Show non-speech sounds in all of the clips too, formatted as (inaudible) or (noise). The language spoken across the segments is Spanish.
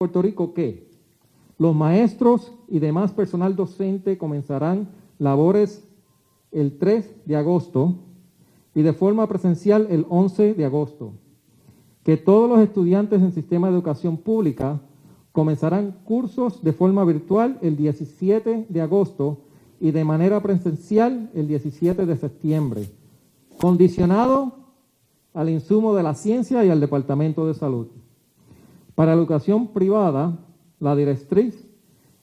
Puerto Rico que los maestros y demás personal docente comenzarán labores el 3 de agosto y de forma presencial el 11 de agosto. Que todos los estudiantes en sistema de educación pública comenzarán cursos de forma virtual el 17 de agosto y de manera presencial el 17 de septiembre, condicionado al insumo de la ciencia y al Departamento de Salud. Para la educación privada, la directriz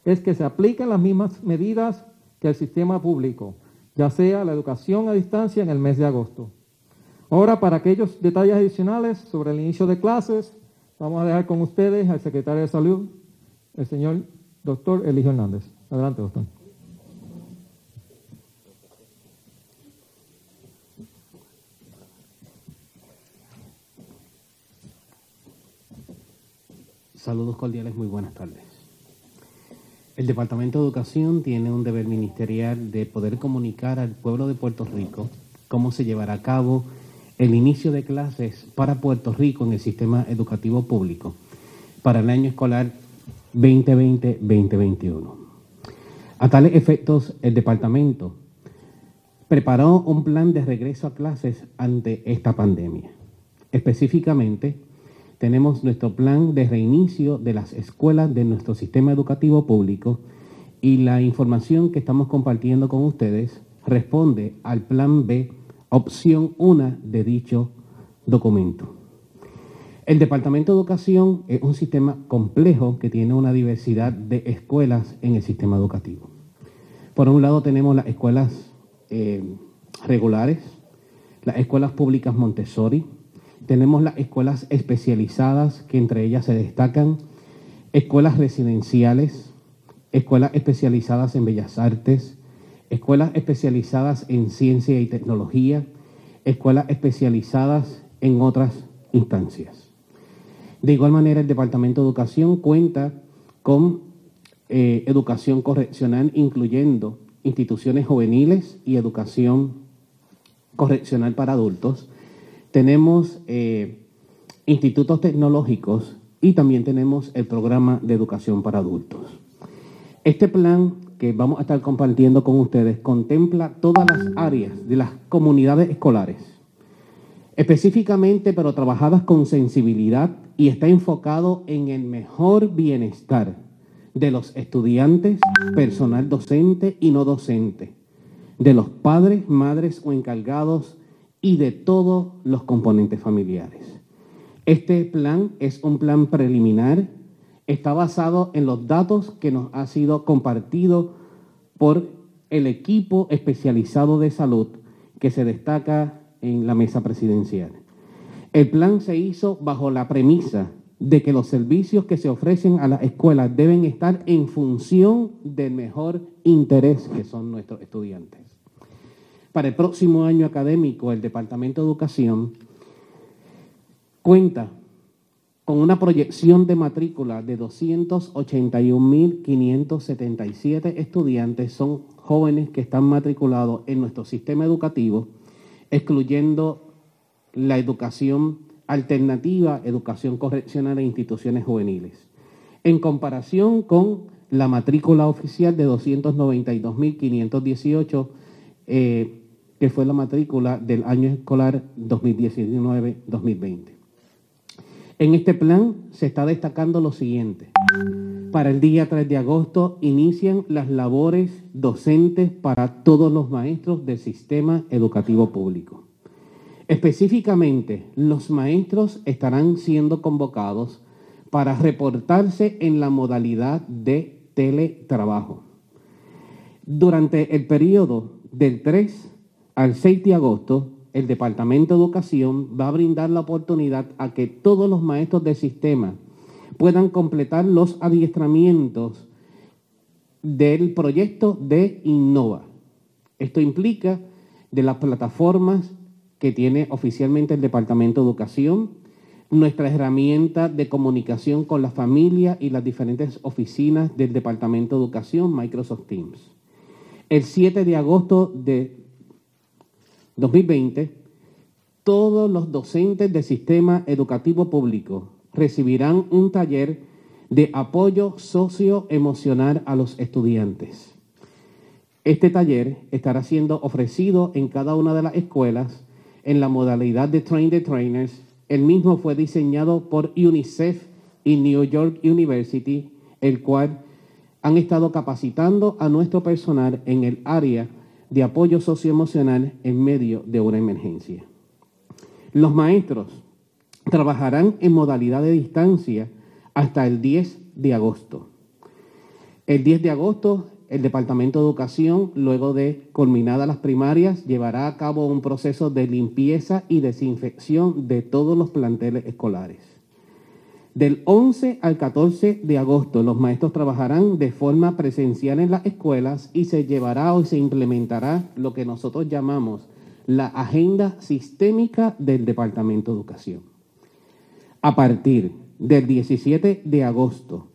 es que se apliquen las mismas medidas que el sistema público, ya sea la educación a distancia en el mes de agosto. Ahora, para aquellos detalles adicionales sobre el inicio de clases, vamos a dejar con ustedes al secretario de Salud, el señor doctor Eligio Hernández. Adelante, doctor. Saludos cordiales, muy buenas tardes. El Departamento de Educación tiene un deber ministerial de poder comunicar al pueblo de Puerto Rico cómo se llevará a cabo el inicio de clases para Puerto Rico en el sistema educativo público para el año escolar 2020-2021. A tales efectos, el departamento preparó un plan de regreso a clases ante esta pandemia. Específicamente, tenemos nuestro plan de reinicio de las escuelas de nuestro sistema educativo público y la información que estamos compartiendo con ustedes responde al plan B, opción 1 de dicho documento. El Departamento de Educación es un sistema complejo que tiene una diversidad de escuelas en el sistema educativo. Por un lado tenemos las escuelas eh, regulares, las escuelas públicas Montessori, tenemos las escuelas especializadas, que entre ellas se destacan escuelas residenciales, escuelas especializadas en bellas artes, escuelas especializadas en ciencia y tecnología, escuelas especializadas en otras instancias. De igual manera, el Departamento de Educación cuenta con eh, educación correccional, incluyendo instituciones juveniles y educación correccional para adultos, tenemos eh, institutos tecnológicos y también tenemos el programa de educación para adultos. Este plan que vamos a estar compartiendo con ustedes contempla todas las áreas de las comunidades escolares, específicamente pero trabajadas con sensibilidad y está enfocado en el mejor bienestar de los estudiantes, personal docente y no docente, de los padres, madres o encargados y de todos los componentes familiares. Este plan es un plan preliminar, está basado en los datos que nos ha sido compartido por el equipo especializado de salud que se destaca en la mesa presidencial. El plan se hizo bajo la premisa de que los servicios que se ofrecen a las escuelas deben estar en función del mejor interés que son nuestros estudiantes para el próximo año académico, el Departamento de Educación cuenta con una proyección de matrícula de 281.577 estudiantes, son jóvenes que están matriculados en nuestro sistema educativo, excluyendo la educación alternativa, educación correccional e instituciones juveniles. En comparación con la matrícula oficial de 292.518 eh, que fue la matrícula del año escolar 2019-2020. En este plan se está destacando lo siguiente. Para el día 3 de agosto inician las labores docentes para todos los maestros del sistema educativo público. Específicamente, los maestros estarán siendo convocados para reportarse en la modalidad de teletrabajo. Durante el periodo del 3 al 6 de agosto, el Departamento de Educación va a brindar la oportunidad a que todos los maestros del sistema puedan completar los adiestramientos del proyecto de Innova. Esto implica de las plataformas que tiene oficialmente el Departamento de Educación, nuestra herramienta de comunicación con la familia y las diferentes oficinas del Departamento de Educación, Microsoft Teams. El 7 de agosto de 2020, todos los docentes del sistema educativo público recibirán un taller de apoyo socioemocional a los estudiantes. Este taller estará siendo ofrecido en cada una de las escuelas en la modalidad de Train the Trainers. El mismo fue diseñado por UNICEF y New York University, el cual han estado capacitando a nuestro personal en el área de apoyo socioemocional en medio de una emergencia. Los maestros trabajarán en modalidad de distancia hasta el 10 de agosto. El 10 de agosto, el Departamento de Educación, luego de culminadas las primarias, llevará a cabo un proceso de limpieza y desinfección de todos los planteles escolares. Del 11 al 14 de agosto, los maestros trabajarán de forma presencial en las escuelas y se llevará o se implementará lo que nosotros llamamos la agenda sistémica del Departamento de Educación. A partir del 17 de agosto,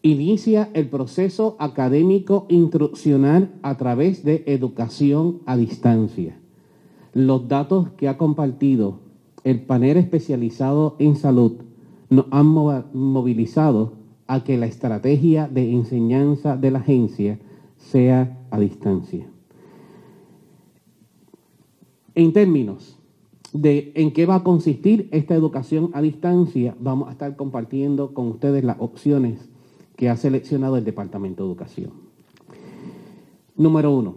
inicia el proceso académico instruccional a través de educación a distancia. Los datos que ha compartido el panel especializado en salud nos han movilizado a que la estrategia de enseñanza de la agencia sea a distancia. En términos de en qué va a consistir esta educación a distancia, vamos a estar compartiendo con ustedes las opciones que ha seleccionado el Departamento de Educación. Número uno,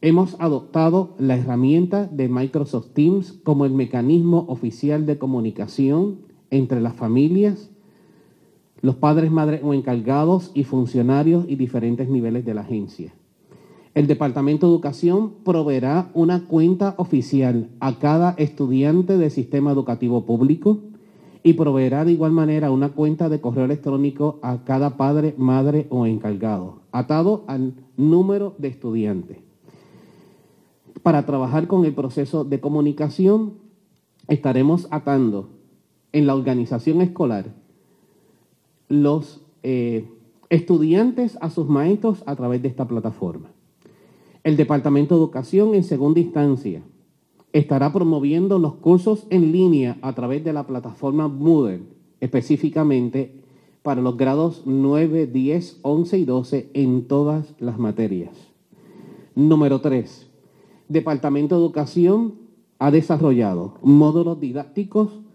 hemos adoptado la herramienta de Microsoft Teams como el mecanismo oficial de comunicación entre las familias, los padres, madres o encargados y funcionarios y diferentes niveles de la agencia. El Departamento de Educación proveerá una cuenta oficial a cada estudiante del sistema educativo público y proveerá de igual manera una cuenta de correo electrónico a cada padre, madre o encargado, atado al número de estudiantes. Para trabajar con el proceso de comunicación, estaremos atando en la organización escolar los eh, estudiantes a sus maestros a través de esta plataforma. El Departamento de Educación, en segunda instancia, estará promoviendo los cursos en línea a través de la plataforma Moodle, específicamente para los grados 9, 10, 11 y 12 en todas las materias. Número 3. Departamento de Educación ha desarrollado módulos didácticos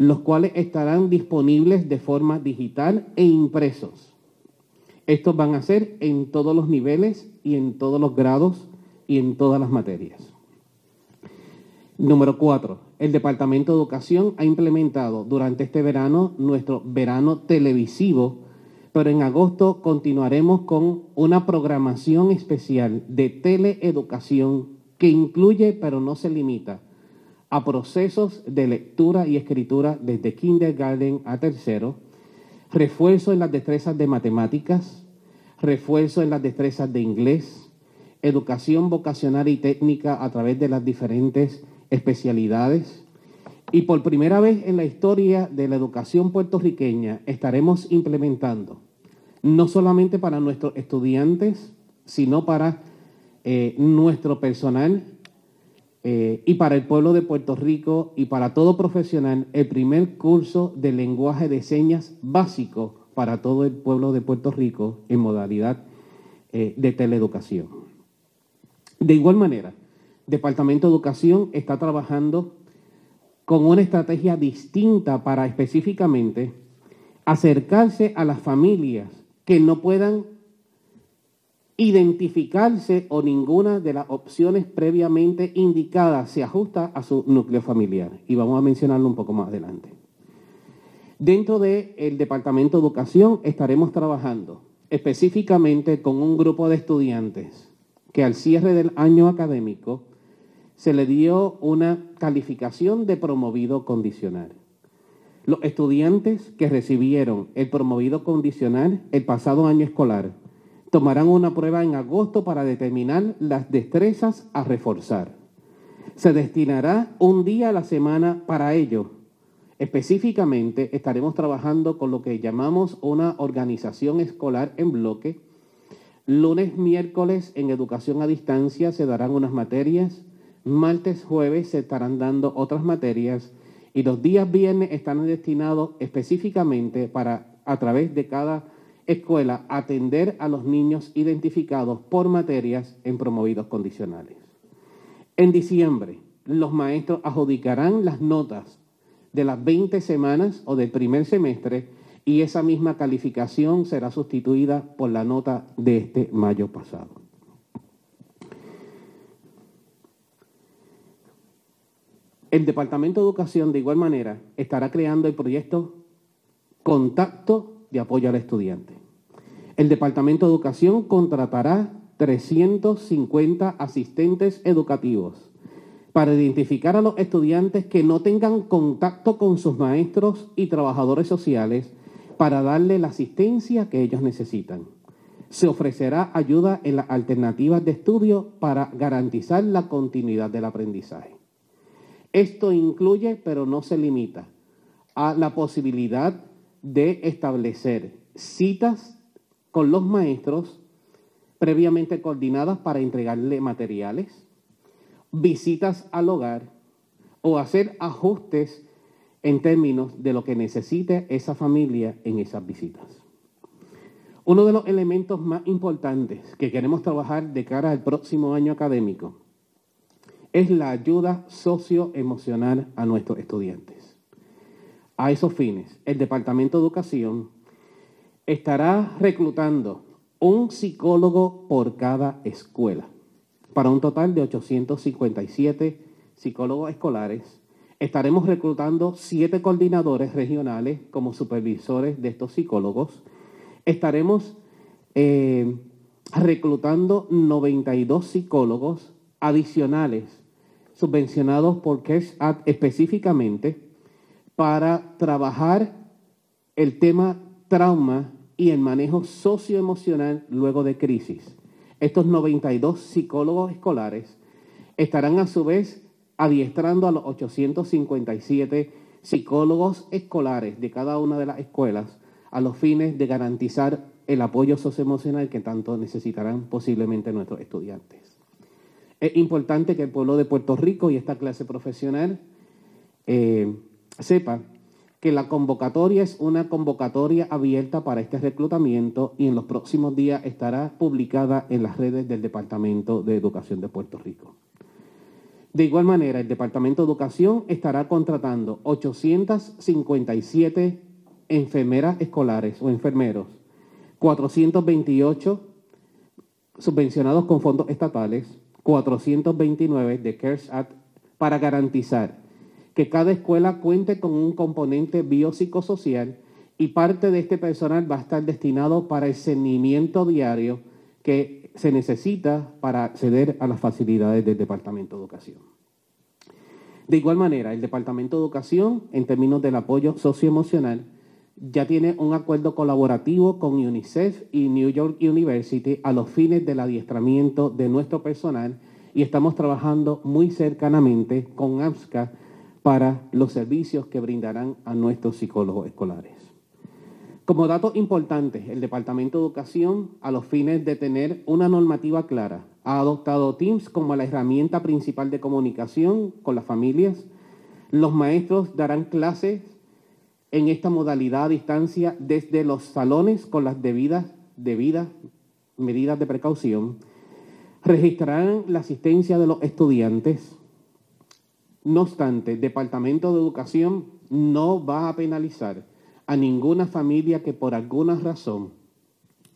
los cuales estarán disponibles de forma digital e impresos. Estos van a ser en todos los niveles y en todos los grados y en todas las materias. Número cuatro, el Departamento de Educación ha implementado durante este verano nuestro verano televisivo, pero en agosto continuaremos con una programación especial de teleeducación que incluye, pero no se limita, a procesos de lectura y escritura desde kindergarten a tercero, refuerzo en las destrezas de matemáticas, refuerzo en las destrezas de inglés, educación vocacional y técnica a través de las diferentes especialidades. Y por primera vez en la historia de la educación puertorriqueña estaremos implementando, no solamente para nuestros estudiantes, sino para eh, nuestro personal eh, y para el pueblo de Puerto Rico y para todo profesional el primer curso de lenguaje de señas básico para todo el pueblo de Puerto Rico en modalidad eh, de teleeducación. De igual manera, Departamento de Educación está trabajando con una estrategia distinta para específicamente acercarse a las familias que no puedan identificarse o ninguna de las opciones previamente indicadas se ajusta a su núcleo familiar. Y vamos a mencionarlo un poco más adelante. Dentro del Departamento de Educación estaremos trabajando específicamente con un grupo de estudiantes que al cierre del año académico se le dio una calificación de promovido condicional. Los estudiantes que recibieron el promovido condicional el pasado año escolar tomarán una prueba en agosto para determinar las destrezas a reforzar. Se destinará un día a la semana para ello. Específicamente estaremos trabajando con lo que llamamos una organización escolar en bloque. Lunes, miércoles en educación a distancia se darán unas materias. Martes, jueves se estarán dando otras materias. Y los días viernes están destinados específicamente para a través de cada escuela atender a los niños identificados por materias en promovidos condicionales. En diciembre, los maestros adjudicarán las notas de las 20 semanas o del primer semestre y esa misma calificación será sustituida por la nota de este mayo pasado. El Departamento de Educación, de igual manera, estará creando el proyecto Contacto de Apoyo al Estudiante. El Departamento de Educación contratará 350 asistentes educativos para identificar a los estudiantes que no tengan contacto con sus maestros y trabajadores sociales para darle la asistencia que ellos necesitan. Se ofrecerá ayuda en las alternativas de estudio para garantizar la continuidad del aprendizaje. Esto incluye, pero no se limita, a la posibilidad de establecer citas con los maestros previamente coordinadas para entregarle materiales, visitas al hogar o hacer ajustes en términos de lo que necesite esa familia en esas visitas. Uno de los elementos más importantes que queremos trabajar de cara al próximo año académico es la ayuda socioemocional a nuestros estudiantes. A esos fines, el Departamento de Educación estará reclutando un psicólogo por cada escuela para un total de 857 psicólogos escolares. Estaremos reclutando siete coordinadores regionales como supervisores de estos psicólogos. Estaremos eh, reclutando 92 psicólogos adicionales subvencionados por CARES específicamente para trabajar el tema trauma y el manejo socioemocional luego de crisis. Estos 92 psicólogos escolares estarán a su vez adiestrando a los 857 psicólogos escolares de cada una de las escuelas a los fines de garantizar el apoyo socioemocional que tanto necesitarán posiblemente nuestros estudiantes. Es importante que el pueblo de Puerto Rico y esta clase profesional eh, sepa que la convocatoria es una convocatoria abierta para este reclutamiento y en los próximos días estará publicada en las redes del Departamento de Educación de Puerto Rico. De igual manera, el Departamento de Educación estará contratando 857 enfermeras escolares o enfermeros, 428 subvencionados con fondos estatales, 429 de CARES Act para garantizar que cada escuela cuente con un componente biopsicosocial y parte de este personal va a estar destinado para el seguimiento diario que se necesita para acceder a las facilidades del Departamento de Educación. De igual manera, el Departamento de Educación, en términos del apoyo socioemocional, ya tiene un acuerdo colaborativo con UNICEF y New York University a los fines del adiestramiento de nuestro personal y estamos trabajando muy cercanamente con AMSCA para los servicios que brindarán a nuestros psicólogos escolares. Como dato importante, el Departamento de Educación, a los fines de tener una normativa clara, ha adoptado Teams como la herramienta principal de comunicación con las familias. Los maestros darán clases en esta modalidad a distancia desde los salones con las debidas medidas de precaución. Registrarán la asistencia de los estudiantes no obstante, el Departamento de Educación no va a penalizar a ninguna familia que por alguna razón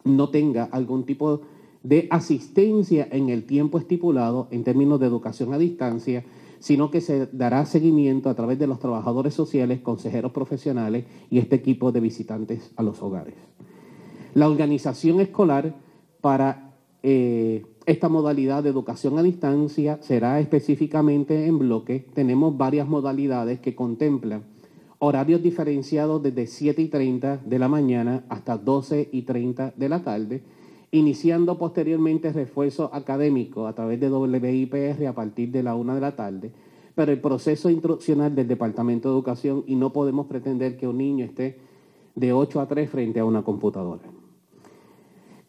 no tenga algún tipo de asistencia en el tiempo estipulado en términos de educación a distancia, sino que se dará seguimiento a través de los trabajadores sociales, consejeros profesionales y este equipo de visitantes a los hogares. La organización escolar para eh, esta modalidad de educación a distancia será específicamente en bloque. Tenemos varias modalidades que contemplan horarios diferenciados desde 7 y 30 de la mañana hasta 12 y 30 de la tarde, iniciando posteriormente refuerzo académico a través de WIPR a partir de la 1 de la tarde, pero el proceso instruccional del Departamento de Educación y no podemos pretender que un niño esté de 8 a 3 frente a una computadora.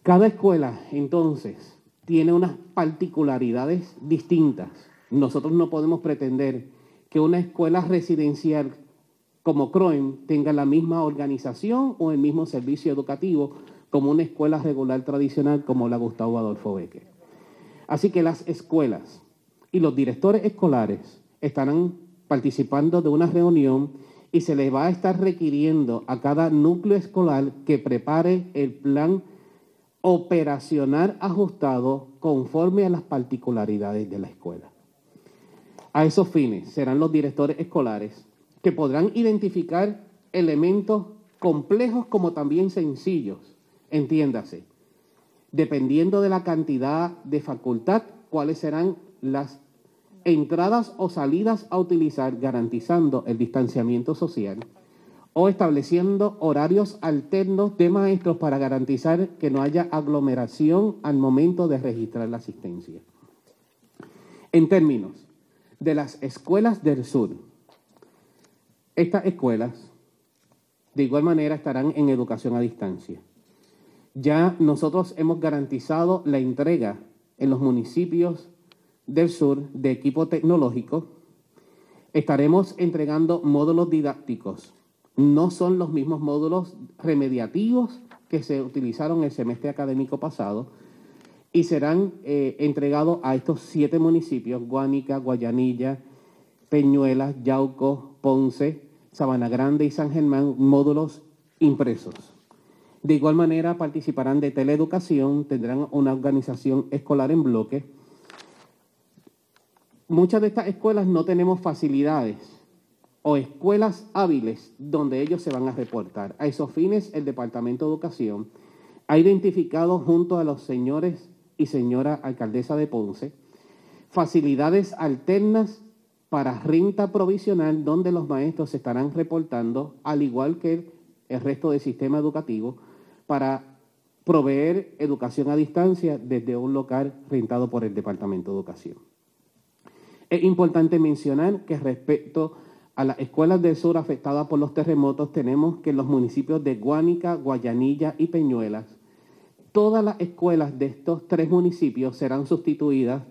Cada escuela, entonces, tiene unas particularidades distintas. Nosotros no podemos pretender que una escuela residencial como CROEM tenga la misma organización o el mismo servicio educativo como una escuela regular tradicional como la Gustavo Adolfo Becker. Así que las escuelas y los directores escolares estarán participando de una reunión y se les va a estar requiriendo a cada núcleo escolar que prepare el plan operacional ajustado conforme a las particularidades de la escuela. A esos fines serán los directores escolares que podrán identificar elementos complejos como también sencillos, entiéndase, dependiendo de la cantidad de facultad, cuáles serán las entradas o salidas a utilizar garantizando el distanciamiento social o estableciendo horarios alternos de maestros para garantizar que no haya aglomeración al momento de registrar la asistencia. En términos de las escuelas del sur, estas escuelas de igual manera estarán en educación a distancia. Ya nosotros hemos garantizado la entrega en los municipios del sur de equipo tecnológico, estaremos entregando módulos didácticos. No son los mismos módulos remediativos que se utilizaron el semestre académico pasado y serán eh, entregados a estos siete municipios, Guánica, Guayanilla, Peñuelas, Yauco, Ponce, Sabana Grande y San Germán, módulos impresos. De igual manera participarán de teleeducación, tendrán una organización escolar en bloque, muchas de estas escuelas no tenemos facilidades o escuelas hábiles donde ellos se van a reportar. A esos fines, el Departamento de Educación ha identificado junto a los señores y señora alcaldesa de Ponce facilidades alternas para renta provisional donde los maestros se estarán reportando, al igual que el resto del sistema educativo, para proveer educación a distancia desde un local rentado por el Departamento de Educación. Es importante mencionar que respecto a las escuelas del sur afectadas por los terremotos, tenemos que en los municipios de Guánica, Guayanilla y Peñuelas, todas las escuelas de estos tres municipios serán sustituidas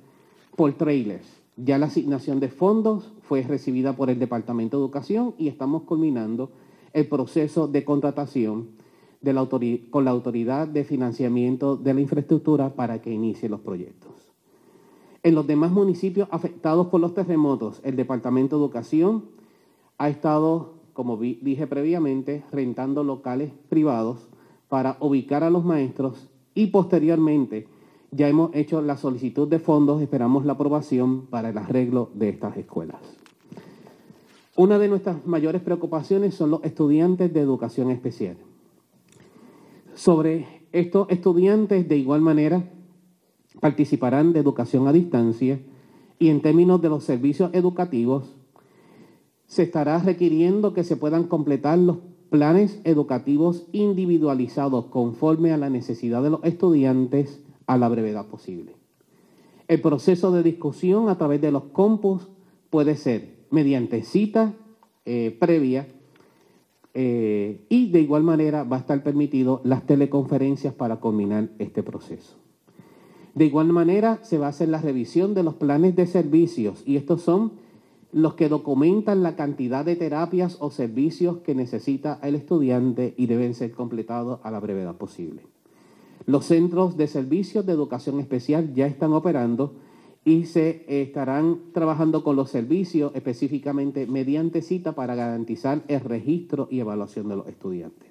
por trailers. Ya la asignación de fondos fue recibida por el Departamento de Educación y estamos culminando el proceso de contratación con la Autoridad de Financiamiento de la Infraestructura para que inicie los proyectos. En los demás municipios afectados por los terremotos, el Departamento de Educación ha estado, como dije previamente, rentando locales privados para ubicar a los maestros y posteriormente ya hemos hecho la solicitud de fondos, esperamos la aprobación para el arreglo de estas escuelas. Una de nuestras mayores preocupaciones son los estudiantes de educación especial. Sobre estos estudiantes, de igual manera, participarán de educación a distancia y en términos de los servicios educativos, se estará requiriendo que se puedan completar los planes educativos individualizados conforme a la necesidad de los estudiantes a la brevedad posible. El proceso de discusión a través de los compus puede ser mediante cita eh, previa eh, y de igual manera va a estar permitido las teleconferencias para culminar este proceso. De igual manera, se va a hacer la revisión de los planes de servicios y estos son los que documentan la cantidad de terapias o servicios que necesita el estudiante y deben ser completados a la brevedad posible. Los centros de servicios de educación especial ya están operando y se estarán trabajando con los servicios específicamente mediante cita para garantizar el registro y evaluación de los estudiantes.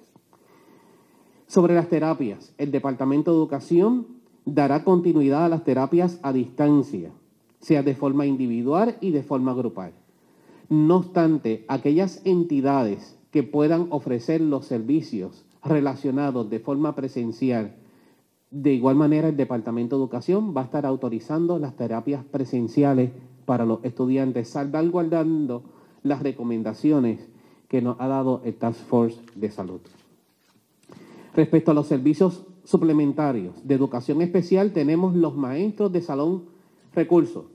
Sobre las terapias, el Departamento de Educación dará continuidad a las terapias a distancia, sea de forma individual y de forma grupal. No obstante, aquellas entidades que puedan ofrecer los servicios relacionados de forma presencial, de igual manera el Departamento de Educación va a estar autorizando las terapias presenciales para los estudiantes, salvaguardando las recomendaciones que nos ha dado el Task Force de Salud. Respecto a los servicios suplementarios de educación especial tenemos los maestros de salón recursos.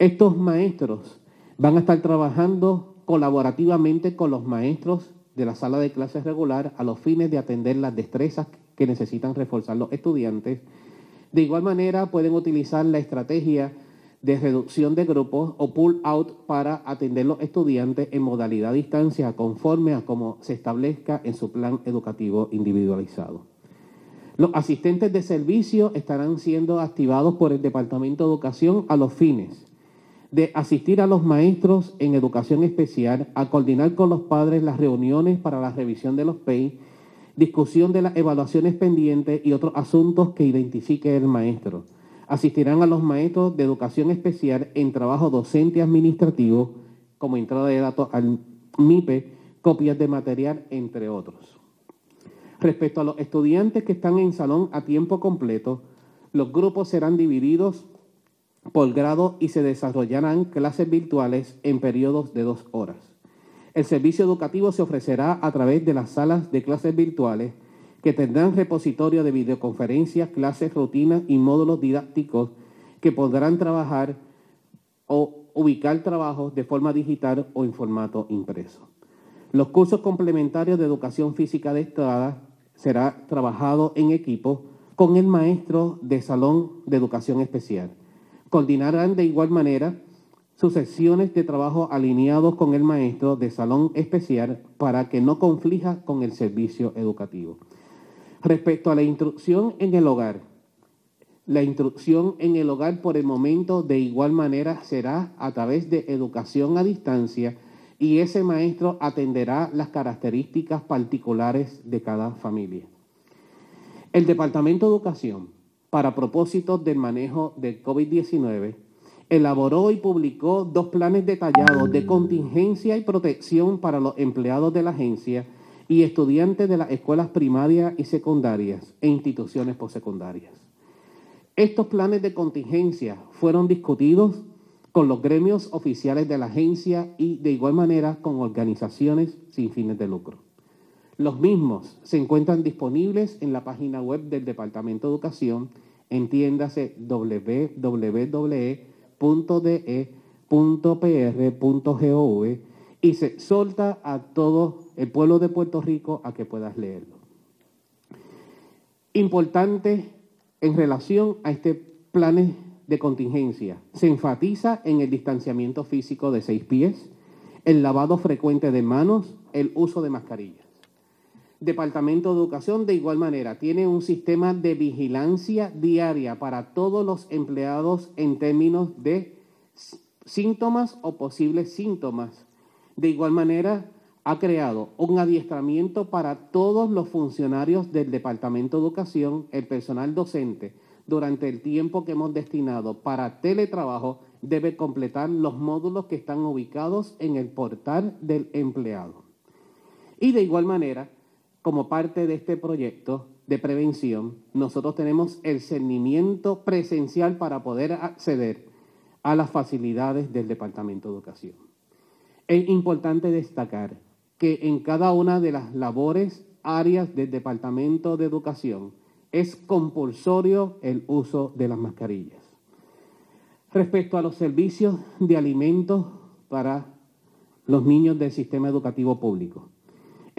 Estos maestros van a estar trabajando colaborativamente con los maestros de la sala de clases regular a los fines de atender las destrezas que necesitan reforzar los estudiantes. De igual manera pueden utilizar la estrategia de reducción de grupos o pull out para atender los estudiantes en modalidad distancia conforme a como se establezca en su plan educativo individualizado. Los asistentes de servicio estarán siendo activados por el Departamento de Educación a los fines de asistir a los maestros en educación especial, a coordinar con los padres las reuniones para la revisión de los PEI, discusión de las evaluaciones pendientes y otros asuntos que identifique el maestro. Asistirán a los maestros de educación especial en trabajo docente administrativo, como entrada de datos al MIPE, copias de material, entre otros. Respecto a los estudiantes que están en salón a tiempo completo, los grupos serán divididos por grado y se desarrollarán clases virtuales en periodos de dos horas. El servicio educativo se ofrecerá a través de las salas de clases virtuales que tendrán repositorio de videoconferencias, clases, rutinas y módulos didácticos que podrán trabajar o ubicar trabajos de forma digital o en formato impreso. Los cursos complementarios de educación física de estrada será trabajado en equipo con el maestro de salón de educación especial Coordinarán de igual manera sus sesiones de trabajo alineados con el maestro de salón especial para que no conflija con el servicio educativo. Respecto a la instrucción en el hogar, la instrucción en el hogar por el momento de igual manera será a través de educación a distancia y ese maestro atenderá las características particulares de cada familia. El Departamento de Educación para propósitos del manejo del COVID-19, elaboró y publicó dos planes detallados de contingencia y protección para los empleados de la agencia y estudiantes de las escuelas primarias y secundarias e instituciones postsecundarias. Estos planes de contingencia fueron discutidos con los gremios oficiales de la agencia y de igual manera con organizaciones sin fines de lucro. Los mismos se encuentran disponibles en la página web del Departamento de Educación, entiéndase www.de.pr.gov y se solta a todo el pueblo de Puerto Rico a que puedas leerlo. Importante en relación a este plan de contingencia, se enfatiza en el distanciamiento físico de seis pies, el lavado frecuente de manos, el uso de mascarillas. Departamento de Educación de igual manera tiene un sistema de vigilancia diaria para todos los empleados en términos de síntomas o posibles síntomas. De igual manera, ha creado un adiestramiento para todos los funcionarios del Departamento de Educación, el personal docente, durante el tiempo que hemos destinado para teletrabajo, debe completar los módulos que están ubicados en el portal del empleado. Y de igual manera, como parte de este proyecto de prevención, nosotros tenemos el cernimiento presencial para poder acceder a las facilidades del Departamento de Educación. Es importante destacar que en cada una de las labores, áreas del Departamento de Educación, es compulsorio el uso de las mascarillas. Respecto a los servicios de alimentos para los niños del sistema educativo público,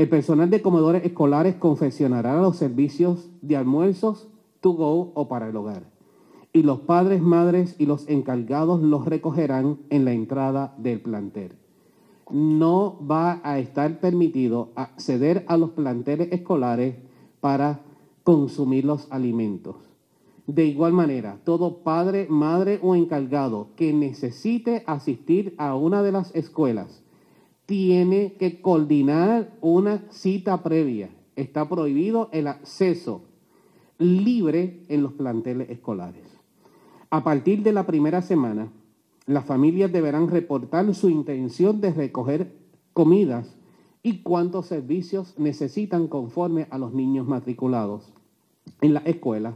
el personal de comedores escolares confeccionará los servicios de almuerzos to go o para el hogar. Y los padres, madres y los encargados los recogerán en la entrada del plantel. No va a estar permitido acceder a los planteles escolares para consumir los alimentos. De igual manera, todo padre, madre o encargado que necesite asistir a una de las escuelas tiene que coordinar una cita previa. Está prohibido el acceso libre en los planteles escolares. A partir de la primera semana, las familias deberán reportar su intención de recoger comidas y cuántos servicios necesitan conforme a los niños matriculados en las escuelas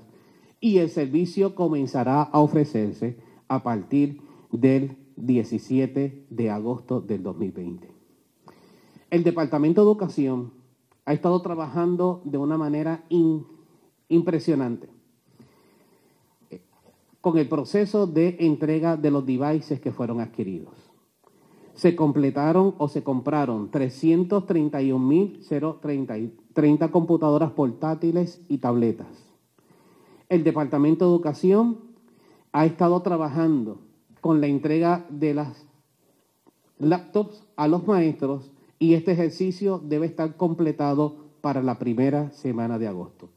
y el servicio comenzará a ofrecerse a partir del 17 de agosto del 2020 el Departamento de Educación ha estado trabajando de una manera impresionante eh, con el proceso de entrega de los devices que fueron adquiridos. Se completaron o se compraron 331.030 computadoras portátiles y tabletas. El Departamento de Educación ha estado trabajando con la entrega de las laptops a los maestros y este ejercicio debe estar completado para la primera semana de agosto.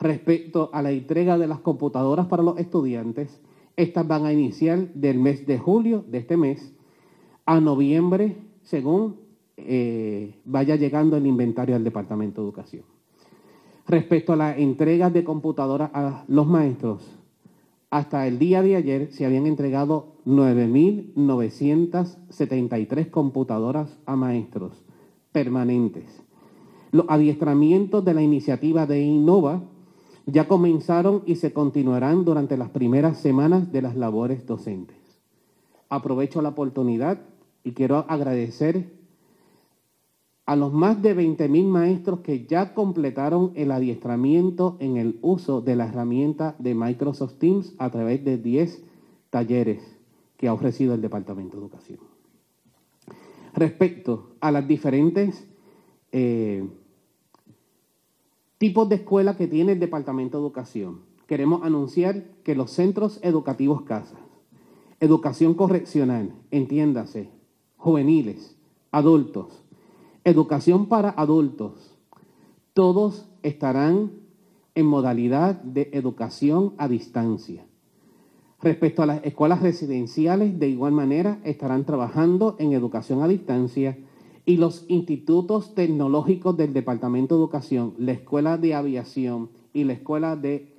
Respecto a la entrega de las computadoras para los estudiantes, estas van a iniciar del mes de julio de este mes a noviembre, según eh, vaya llegando el inventario al Departamento de Educación. Respecto a la entrega de computadoras a los maestros, hasta el día de ayer se habían entregado 9.973 computadoras a maestros permanentes. Los adiestramientos de la iniciativa de Innova ya comenzaron y se continuarán durante las primeras semanas de las labores docentes. Aprovecho la oportunidad y quiero agradecer a los más de 20.000 maestros que ya completaron el adiestramiento en el uso de la herramienta de Microsoft Teams a través de 10 talleres que ha ofrecido el Departamento de Educación. Respecto a las diferentes eh, tipos de escuelas que tiene el Departamento de Educación, queremos anunciar que los centros educativos casas, educación correccional, entiéndase, juveniles, adultos, educación para adultos, todos estarán en modalidad de educación a distancia. Respecto a las escuelas residenciales, de igual manera, estarán trabajando en educación a distancia y los institutos tecnológicos del Departamento de Educación, la Escuela de Aviación y la Escuela de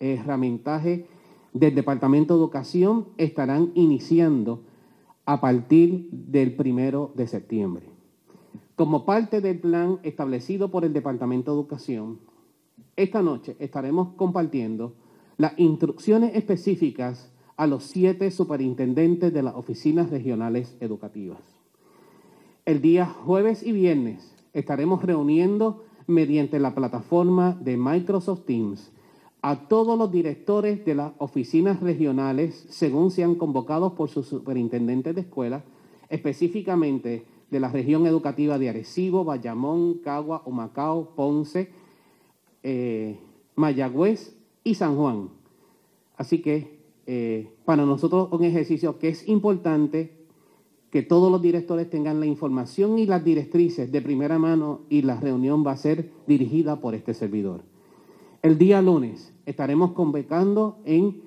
Herramientaje del Departamento de Educación estarán iniciando a partir del primero de septiembre. Como parte del plan establecido por el Departamento de Educación, esta noche estaremos compartiendo las instrucciones específicas a los siete superintendentes de las oficinas regionales educativas. El día jueves y viernes estaremos reuniendo mediante la plataforma de Microsoft Teams a todos los directores de las oficinas regionales según sean convocados por sus superintendentes de escuela, específicamente de la región educativa de Arecibo, Bayamón, Cagua, Humacao, Ponce, eh, Mayagüez y San Juan. Así que eh, para nosotros un ejercicio que es importante que todos los directores tengan la información y las directrices de primera mano y la reunión va a ser dirigida por este servidor. El día lunes estaremos convocando en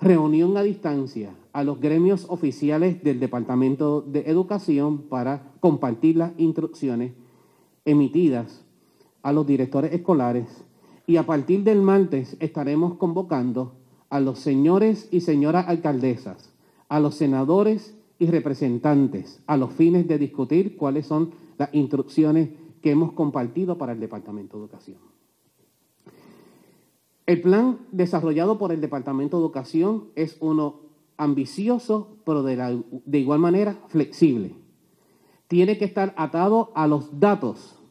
reunión a distancia a los gremios oficiales del Departamento de Educación para compartir las instrucciones emitidas a los directores escolares y a partir del martes estaremos convocando a los señores y señoras alcaldesas, a los senadores y representantes, a los fines de discutir cuáles son las instrucciones que hemos compartido para el Departamento de Educación. El plan desarrollado por el Departamento de Educación es uno ambicioso, pero de, igual manera flexible. Tiene que estar atado a los datos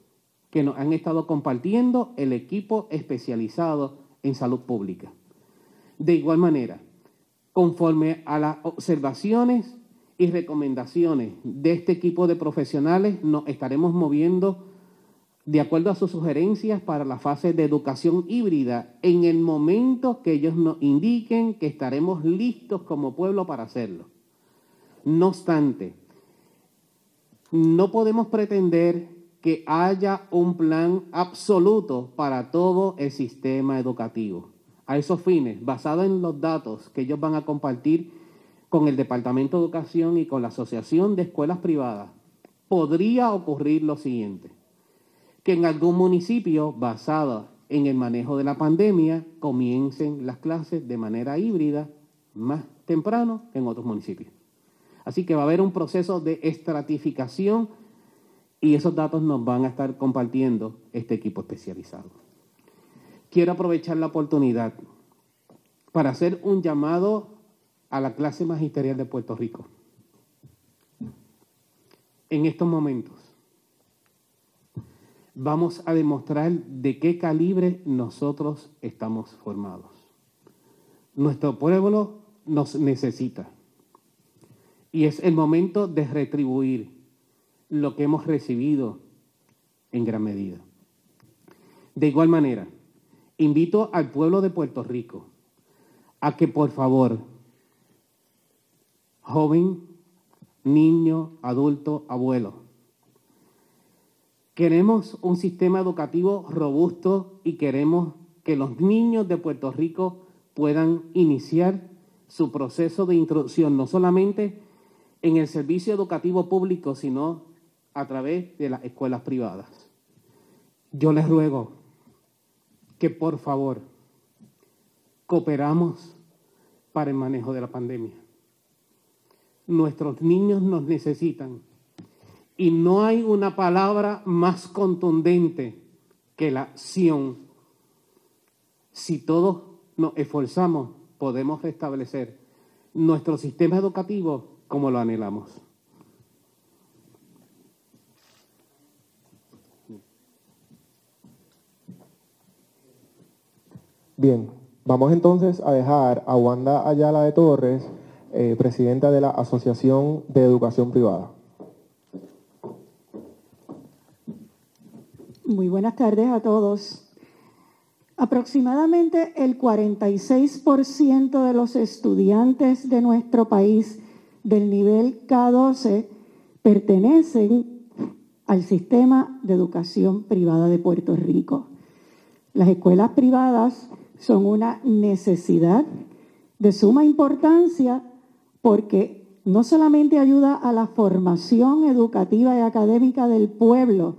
que nos han estado compartiendo el equipo especializado en salud pública. De igual manera, conforme a las observaciones y recomendaciones de este equipo de profesionales, nos estaremos moviendo de acuerdo a sus sugerencias para la fase de educación híbrida en el momento que ellos nos indiquen que estaremos listos como pueblo para hacerlo. No obstante, no podemos pretender que haya un plan absoluto para todo el sistema educativo. A esos fines, basado en los datos que ellos van a compartir con el Departamento de Educación y con la Asociación de Escuelas Privadas, podría ocurrir lo siguiente que en algún municipio basado en el manejo de la pandemia comiencen las clases de manera híbrida más temprano que en otros municipios. Así que va a haber un proceso de estratificación y esos datos nos van a estar compartiendo este equipo especializado. Quiero aprovechar la oportunidad para hacer un llamado a la clase magisterial de Puerto Rico. En estos momentos, vamos a demostrar de qué calibre nosotros estamos formados. Nuestro pueblo nos necesita y es el momento de retribuir lo que hemos recibido en gran medida. De igual manera, invito al pueblo de Puerto Rico a que por favor joven, niño, adulto, abuelo. Queremos un sistema educativo robusto y queremos que los niños de Puerto Rico puedan iniciar su proceso de introducción, no solamente en el servicio educativo público, sino a través de las escuelas privadas. Yo les ruego que por favor cooperamos para el manejo de la pandemia. Nuestros niños nos necesitan y no hay una palabra más contundente que la acción. Si todos nos esforzamos, podemos restablecer nuestro sistema educativo como lo anhelamos. Bien, vamos entonces a dejar a Wanda Ayala de Torres, eh, presidenta de la Asociación de Educación Privada. Muy buenas tardes a todos. Aproximadamente el 46% de los estudiantes de nuestro país del nivel K12 pertenecen al sistema de educación privada de Puerto Rico. Las escuelas privadas son una necesidad de suma importancia porque no solamente ayuda a la formación educativa y académica del pueblo,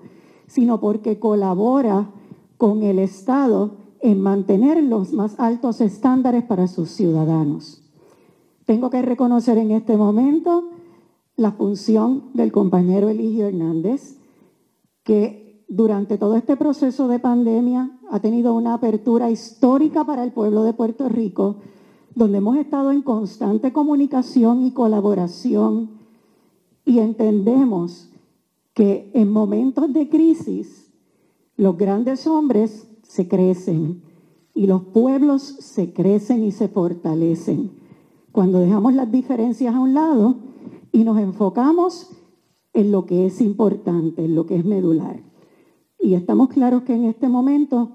sino porque colabora con el Estado en mantener los más altos estándares para sus ciudadanos. Tengo que reconocer en este momento la función del compañero Eligio Hernández, que durante todo este proceso de pandemia ha tenido una apertura histórica para el pueblo de Puerto Rico, donde hemos estado en constante comunicación y colaboración y entendemos que en momentos de crisis los grandes hombres se crecen y los pueblos se crecen y se fortalecen. Cuando dejamos las diferencias a un lado y nos enfocamos en lo que es importante, en lo que es medular. Y estamos claros que en este momento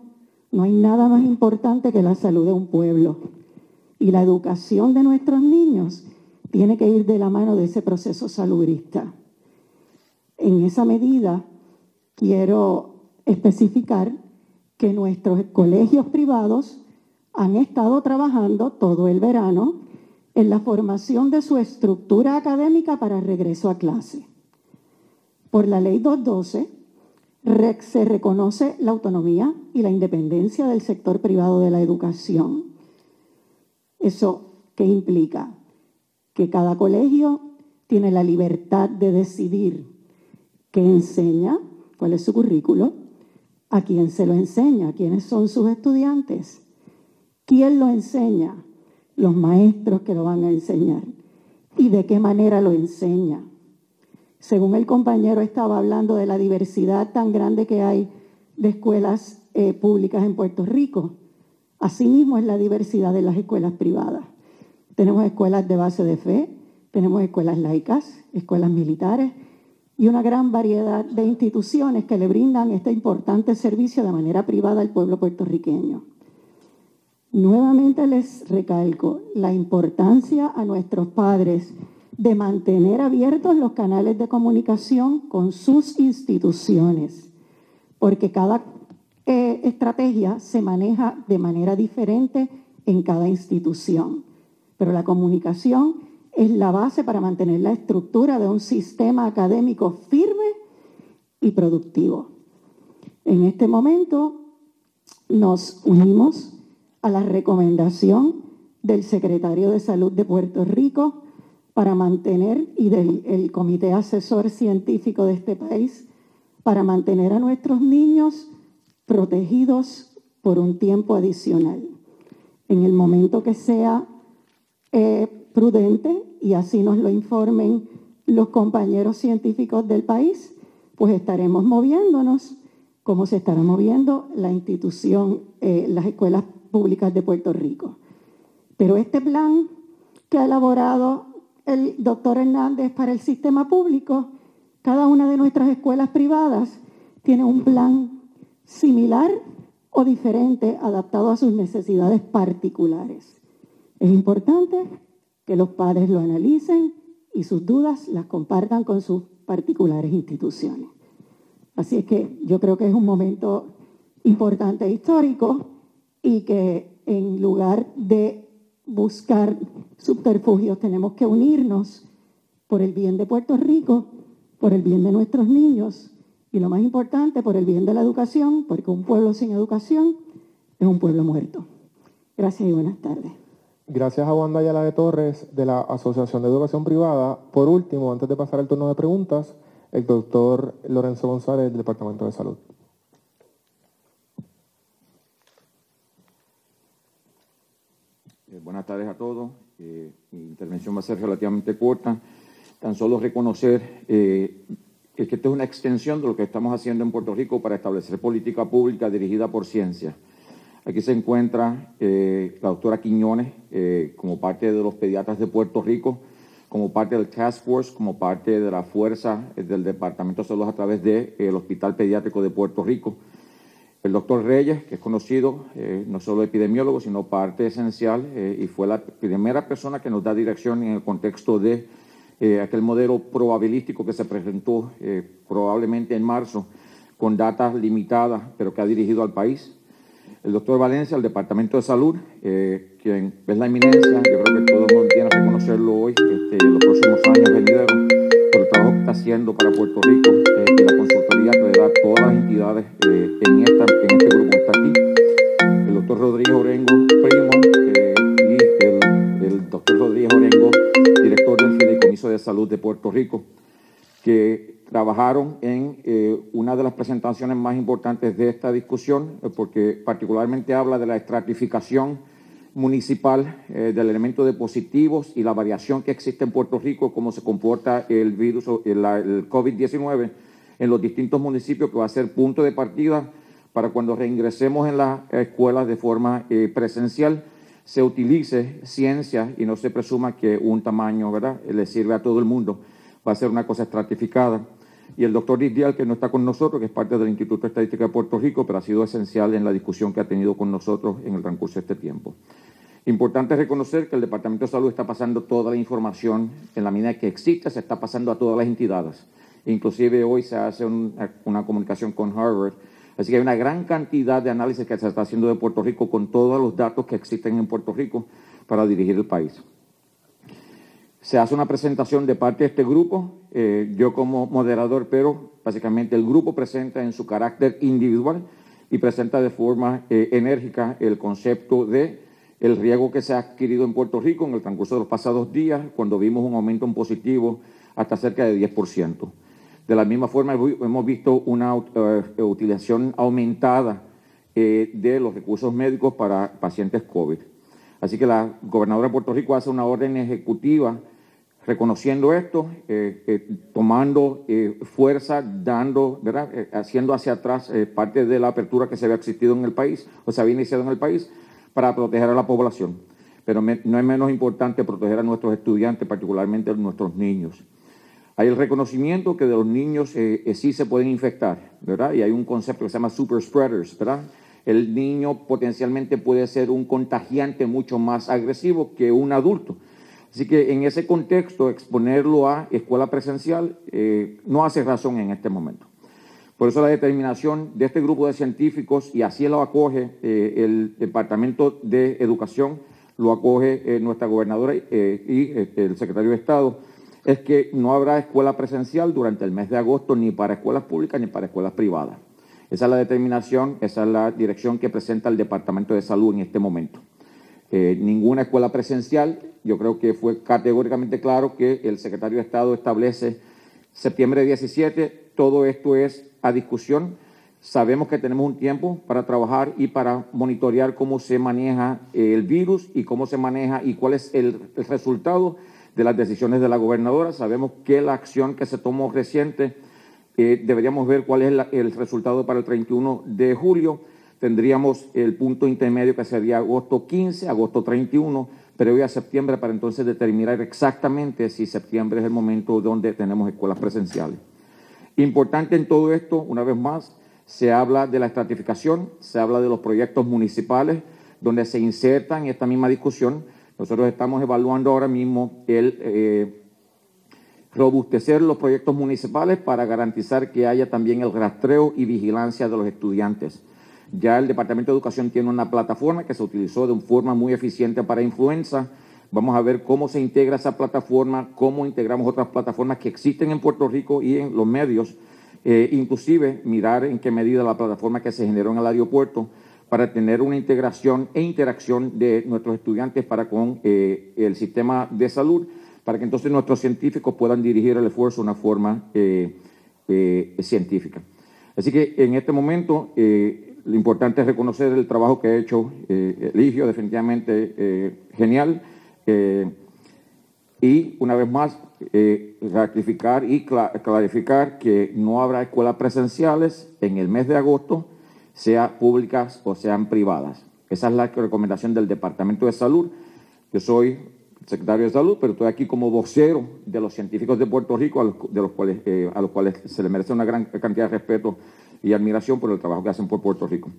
no hay nada más importante que la salud de un pueblo. Y la educación de nuestros niños tiene que ir de la mano de ese proceso salubrista. En esa medida, quiero especificar que nuestros colegios privados han estado trabajando todo el verano en la formación de su estructura académica para regreso a clase. Por la ley 212, se reconoce la autonomía y la independencia del sector privado de la educación. ¿Eso qué implica? Que cada colegio tiene la libertad de decidir qué enseña, cuál es su currículo, a quién se lo enseña, quiénes son sus estudiantes, quién lo enseña, los maestros que lo van a enseñar y de qué manera lo enseña según el compañero estaba hablando de la diversidad tan grande que hay de escuelas eh, públicas en Puerto Rico. Asimismo es la diversidad de las escuelas privadas. Tenemos escuelas de base de fe, tenemos escuelas laicas, escuelas militares y una gran variedad de instituciones que le brindan este importante servicio de manera privada al pueblo puertorriqueño. Nuevamente les recalco la importancia a nuestros padres de mantener abiertos los canales de comunicación con sus instituciones, porque cada eh, estrategia se maneja de manera diferente en cada institución. Pero la comunicación es la base para mantener la estructura de un sistema académico firme y productivo. En este momento nos unimos a la recomendación del secretario de Salud de Puerto Rico, para mantener, y del Comité Asesor Científico de este país, para mantener a nuestros niños protegidos por un tiempo adicional. En el momento que sea eh, prudente, y así nos lo informen los compañeros científicos del país, pues estaremos moviéndonos como se estará moviendo la institución, eh, las escuelas públicas de Puerto Rico. Pero este plan que ha elaborado el doctor Hernández para el sistema público, cada una de nuestras escuelas privadas tiene un plan similar o diferente adaptado a sus necesidades particulares. Es importante que los padres lo analicen y sus dudas las compartan con sus particulares instituciones. Así es que yo creo que es un momento importante histórico y que en lugar de buscar subterfugios tenemos que unirnos por el bien de Puerto Rico, por el bien de nuestros niños y lo más importante, por el bien de la educación, porque un pueblo sin educación es un pueblo muerto. Gracias y buenas tardes. Gracias a Wanda Ayala de Torres de la Asociación de Educación Privada. Por último, antes de pasar al turno de preguntas, el doctor Lorenzo González del Departamento de Salud. Buenas tardes a todos. Eh, mi intervención va a ser relativamente corta. Tan solo reconocer eh, que esta es una extensión de lo que estamos haciendo en Puerto Rico para establecer política pública dirigida por ciencia. Aquí se encuentra la doctora Quiñones como parte de los pediatras de Puerto Rico, como parte del Task Force, como parte de la fuerza del Departamento de Salud a través del Hospital Pediátrico de Puerto Rico. El doctor Reyes, que es conocido, eh, no solo epidemiólogo, sino parte esencial, eh, y fue la primera persona que nos da dirección en el contexto de eh, aquel modelo probabilístico que se presentó probablemente en marzo, con datas limitadas, pero que ha dirigido al país. El doctor Valencia, el Departamento de Salud, quien es la eminencia, yo creo que todo el mundo tiene que reconocerlo hoy, este, en los próximos años venideros, está haciendo para Puerto Rico y la consultoría que le da todas las entidades en, esta, en este grupo está aquí. El doctor Rodríguez Orengo, primo, eh, y el, el, doctor Rodríguez Orengo, director del Fideicomiso de Salud de Puerto Rico, que trabajaron en eh, una de las presentaciones más importantes de esta discusión, eh, porque particularmente habla de la estratificación municipal del elemento de positivos y la variación que existe en Puerto Rico, cómo se comporta el virus, el, el COVID-19 en los distintos municipios, que va a ser punto de partida para cuando reingresemos en las escuelas de forma eh, presencial, se utilice ciencia y no se presuma que un tamaño ¿verdad? le sirve a todo el mundo. Va a ser una cosa estratificada. Y el doctor Dial, que no está con nosotros, que es parte del Instituto de Estadística de Puerto Rico, pero ha sido esencial en la discusión que ha tenido con nosotros en el transcurso de este tiempo. Importante reconocer que el Departamento de Salud está pasando toda la información en la medida que existe, se está pasando a todas las entidades. Inclusive hoy se hace una comunicación con Harvard. Así que hay una gran cantidad de análisis que se está haciendo de Puerto Rico con todos los datos que existen en Puerto Rico para dirigir el país. Se hace una presentación de parte de este grupo, eh, yo como moderador, pero básicamente el grupo presenta en su carácter individual y presenta de forma eh, enérgica el concepto de el riesgo que se ha adquirido en Puerto Rico en el transcurso de los pasados días, cuando vimos un aumento en positivo hasta cerca de 10%. De la misma forma, hemos visto una eh, utilización aumentada de los recursos médicos para pacientes COVID. Así que la gobernadora de Puerto Rico hace una orden ejecutiva reconociendo esto, eh, tomando fuerza, dando, haciendo hacia atrás parte de la apertura que se había existido en el país, o se había iniciado en el país, para proteger a la población. Pero no es menos importante proteger a nuestros estudiantes, particularmente a nuestros niños. Hay el reconocimiento que de los niños eh, eh, sí se pueden infectar, ¿verdad? Y hay un concepto que se llama super spreaders, ¿verdad? El niño potencialmente puede ser un contagiante mucho más agresivo que un adulto. Así que en ese contexto, exponerlo a escuela presencial eh, no hace razón en este momento. Por eso la determinación de este grupo de científicos, y así lo acoge el Departamento de Educación, lo acoge nuestra gobernadora y el secretario de Estado, es que no habrá escuela presencial durante el mes de agosto ni para escuelas públicas ni para escuelas privadas. Esa es la determinación, esa es la dirección que presenta el Departamento de Salud en este momento. Eh, ninguna escuela presencial, yo creo que fue categóricamente claro que el secretario de Estado establece septiembre 17, todo esto es a discusión. Sabemos que tenemos un tiempo para trabajar y para monitorear cómo se maneja el virus y cómo se maneja y cuál es el, el resultado de las decisiones de la gobernadora. Sabemos que la acción que se tomó reciente, eh, deberíamos ver cuál es el resultado para el 31 de julio. Tendríamos el punto intermedio que sería agosto 15, agosto 31, previo a septiembre, para entonces determinar exactamente si septiembre es el momento donde tenemos escuelas presenciales. Importante en todo esto, una vez más, se habla de la estratificación, se habla de los proyectos municipales, donde se insertan esta misma discusión nosotros estamos evaluando ahora mismo el, eh, robustecer los proyectos municipales para garantizar que haya también el rastreo y vigilancia de los estudiantes. Ya el Departamento de Educación tiene una plataforma que se utilizó de forma muy eficiente para influenza. Vamos a ver cómo se integra esa plataforma, cómo integramos otras plataformas que existen en Puerto Rico y en los medios, eh, inclusive mirar en qué medida la plataforma que se generó en el aeropuerto para tener una integración e interacción de nuestros estudiantes para con eh, el sistema de salud, para que entonces nuestros científicos puedan dirigir el esfuerzo de una forma eh, científica. Así que en este momento lo importante es reconocer el trabajo que ha hecho eh, Eligio, definitivamente eh, genial. Eh, y una vez más, eh, ratificar y clarificar que no habrá escuelas presenciales en el mes de agosto, sea públicas o sean privadas. Esa es la recomendación del Departamento de Salud. Yo soy secretario de Salud, pero estoy aquí como vocero de los científicos de Puerto Rico, de los cuales, a los cuales se les merece una gran cantidad de respeto y admiración por el trabajo que hacen por Puerto Rico.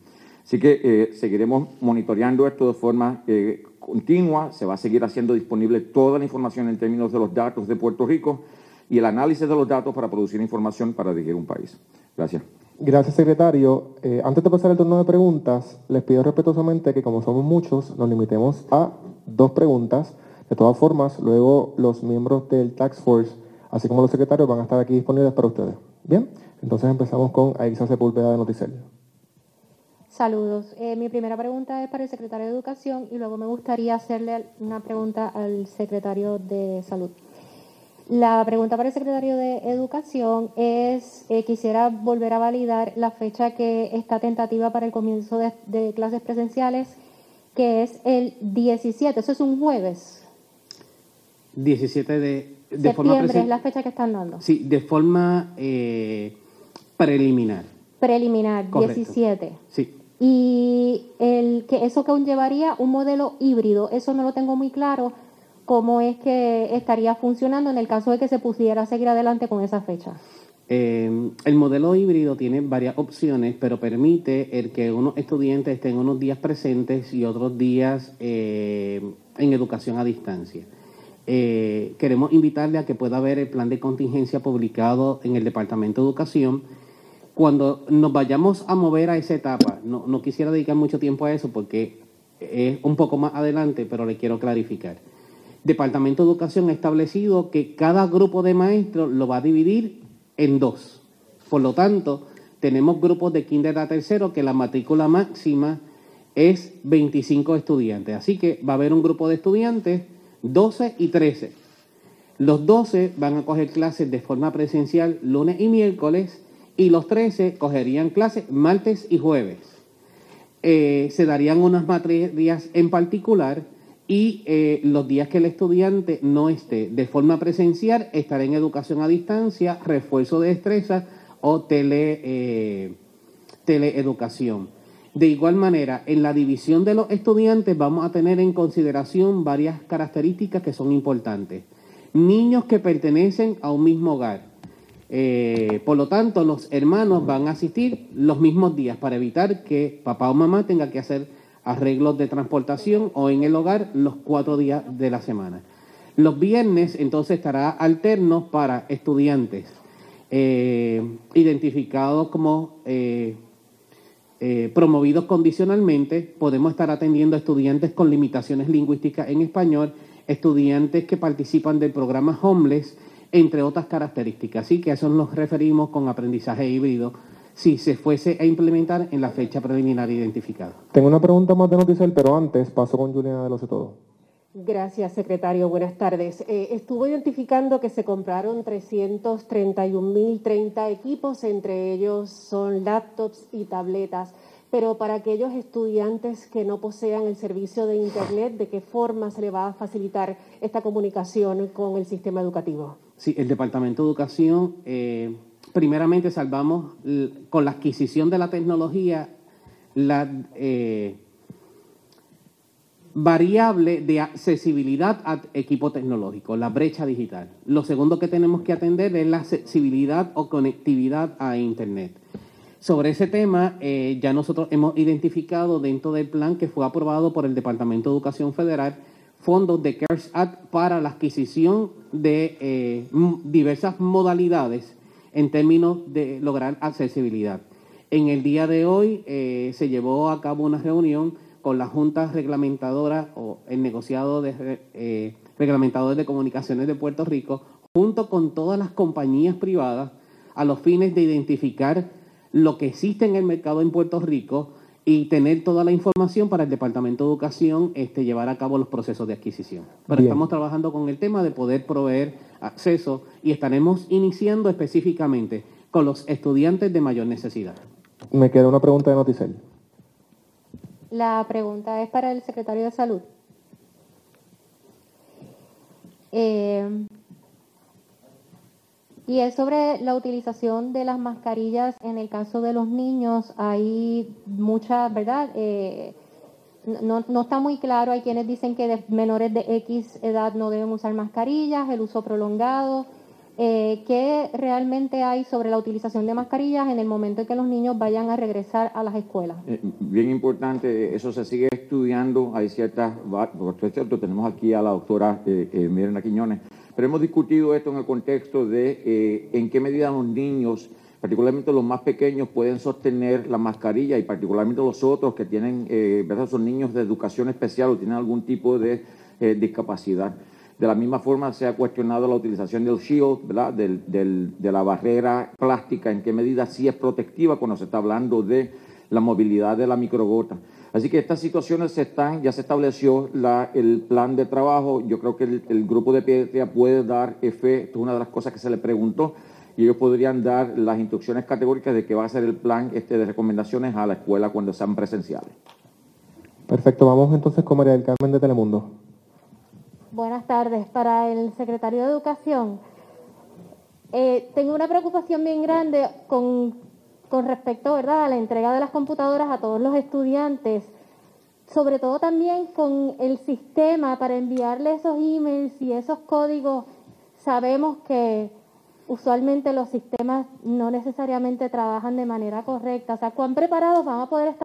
Así que eh, seguiremos monitoreando esto de forma eh, continua, se va a seguir haciendo disponible toda la información en términos de los datos de Puerto Rico y el análisis de los datos para producir información para dirigir un país. Gracias. Gracias, secretario. Eh, antes de pasar el turno de preguntas, les pido respetuosamente que como somos muchos, nos limitemos a dos preguntas. De todas formas, luego los miembros del Tax Force, así como los secretarios, van a estar aquí disponibles para ustedes. Bien. Entonces empezamos con Aixa Sepúlveda de Noticel. Saludos. Eh, mi primera pregunta es para el secretario de Educación y luego me gustaría hacerle una pregunta al secretario de Salud. La pregunta para el secretario de Educación es, eh, quisiera volver a validar la fecha que está tentativa para el comienzo de, clases presenciales, que es el 17, eso es un jueves. 17 de, de Septiembre es la fecha que están dando. Sí, de forma... Eh, Preliminar. Preliminar, 17. Sí. Y el que eso conllevaría un modelo híbrido, eso no lo tengo muy claro, cómo es que estaría funcionando en el caso de que se pudiera seguir adelante con esa fecha. Eh, el modelo híbrido tiene varias opciones, pero permite el que unos estudiantes estén unos días presentes y otros días eh, en educación a distancia. Eh, queremos invitarle a que pueda ver el plan de contingencia publicado en el Departamento de Educación cuando nos vayamos a mover a esa etapa, no, quisiera dedicar mucho tiempo a eso porque es un poco más adelante, pero le quiero clarificar. Departamento de Educación ha establecido que cada grupo de maestros lo va a dividir en dos. Por lo tanto, tenemos grupos de kinder a tercero que la matrícula máxima es 25 estudiantes. Así que va a haber un grupo de estudiantes, 12 y 13. Los 12 van a coger clases de forma presencial lunes y miércoles y los 13 cogerían clases martes y jueves. Eh, se darían unas materias en particular y eh, los días que el estudiante no esté de forma presencial estará en educación a distancia, refuerzo de destreza o tele, eh, teleeducación. De igual manera, en la división de los estudiantes vamos a tener en consideración varias características que son importantes. Niños que pertenecen a un mismo hogar, eh, por lo tanto, los hermanos van a asistir los mismos días para evitar que papá o mamá tenga que hacer arreglos de transportación o en el hogar los cuatro días de la semana. Los viernes entonces estará alterno para estudiantes eh, identificados como eh, promovidos condicionalmente. Podemos estar atendiendo a estudiantes con limitaciones lingüísticas en español, estudiantes que participan del programa Homeless, entre otras características. Así que a eso nos referimos con aprendizaje híbrido si se fuese a implementar en la fecha preliminar identificada. Tengo una pregunta más de noticias, pero antes paso con Juliana de los todo. Gracias, secretario. Buenas tardes. Eh, estuvo identificando que se compraron 331.030 equipos, entre ellos son laptops y tabletas. Pero para aquellos estudiantes que no posean el servicio de Internet, ¿de qué forma se le va a facilitar esta comunicación con el sistema educativo? Sí, el Departamento de Educación, eh, primeramente salvamos con la adquisición de la tecnología la eh, variable de accesibilidad a equipo tecnológico, la brecha digital. Lo segundo que tenemos que atender es la accesibilidad o conectividad a Internet. Sobre ese tema, eh, ya nosotros hemos identificado dentro del plan que fue aprobado por el Departamento de Educación Federal fondos de CARES Act para la adquisición de eh, diversas modalidades en términos de lograr accesibilidad. En el día de hoy eh, se llevó a cabo una reunión con la Junta Reglamentadora o el negociado de reglamentadores de comunicaciones de Puerto Rico, junto con todas las compañías privadas, a los fines de identificar lo que existe en el mercado en Puerto Rico y tener toda la información para el Departamento de Educación este, llevar a cabo los procesos de adquisición. Pero estamos trabajando con el tema de poder proveer acceso y estaremos iniciando específicamente con los estudiantes de mayor necesidad. Me queda una pregunta de Noticel. La pregunta es para el secretario de Salud. Eh, y es sobre la utilización de las mascarillas en el caso de los niños. Hay muchas, ¿verdad? Eh, no, no, está muy claro. Hay quienes dicen que de menores de X edad no deben usar mascarillas, el uso prolongado. Eh, ¿Qué realmente hay sobre la utilización de mascarillas en el momento en que los niños vayan a regresar a las escuelas? Eh, bien importante, eso se sigue estudiando. Hay ciertas, por cierto, tenemos aquí a la doctora eh, Mirna Quiñones pero hemos discutido esto en el contexto de eh, en qué medida los niños, particularmente los más pequeños, pueden sostener la mascarilla y particularmente los otros que tienen, eh, ¿verdad? son niños de educación especial o tienen algún tipo de eh, discapacidad. De la misma forma se ha cuestionado la utilización del shield, ¿verdad? De la barrera plástica, en qué medida sí es protectiva cuando se está hablando de la movilidad de la microgota. Así que estas situaciones se están, ya se estableció el plan de trabajo. Yo creo que el, grupo de pediatría puede dar fe, esto es una de las cosas que se le preguntó, y ellos podrían dar las instrucciones categóricas de qué va a ser el plan este, de recomendaciones a la escuela cuando sean presenciales. Perfecto, vamos entonces con María del Carmen de Telemundo. Buenas tardes. Para el secretario de Educación, eh, tengo una preocupación bien grande con con respecto ¿verdad? a la entrega de las computadoras a todos los estudiantes, sobre todo también con el sistema para enviarle esos emails y esos códigos. Sabemos que usualmente los sistemas no necesariamente trabajan de manera correcta. O sea, ¿cuán preparados van a poder estar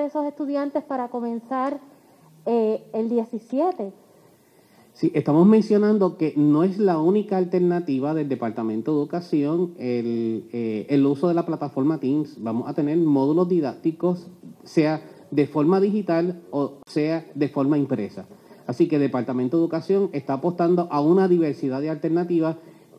esos estudiantes para comenzar eh, el 17? Sí, estamos mencionando que no es la única alternativa del Departamento de Educación el, eh, el, uso de la plataforma Teams. Vamos a tener módulos didácticos, sea de forma digital o sea de forma impresa. Así que el Departamento de Educación está apostando a una diversidad de alternativas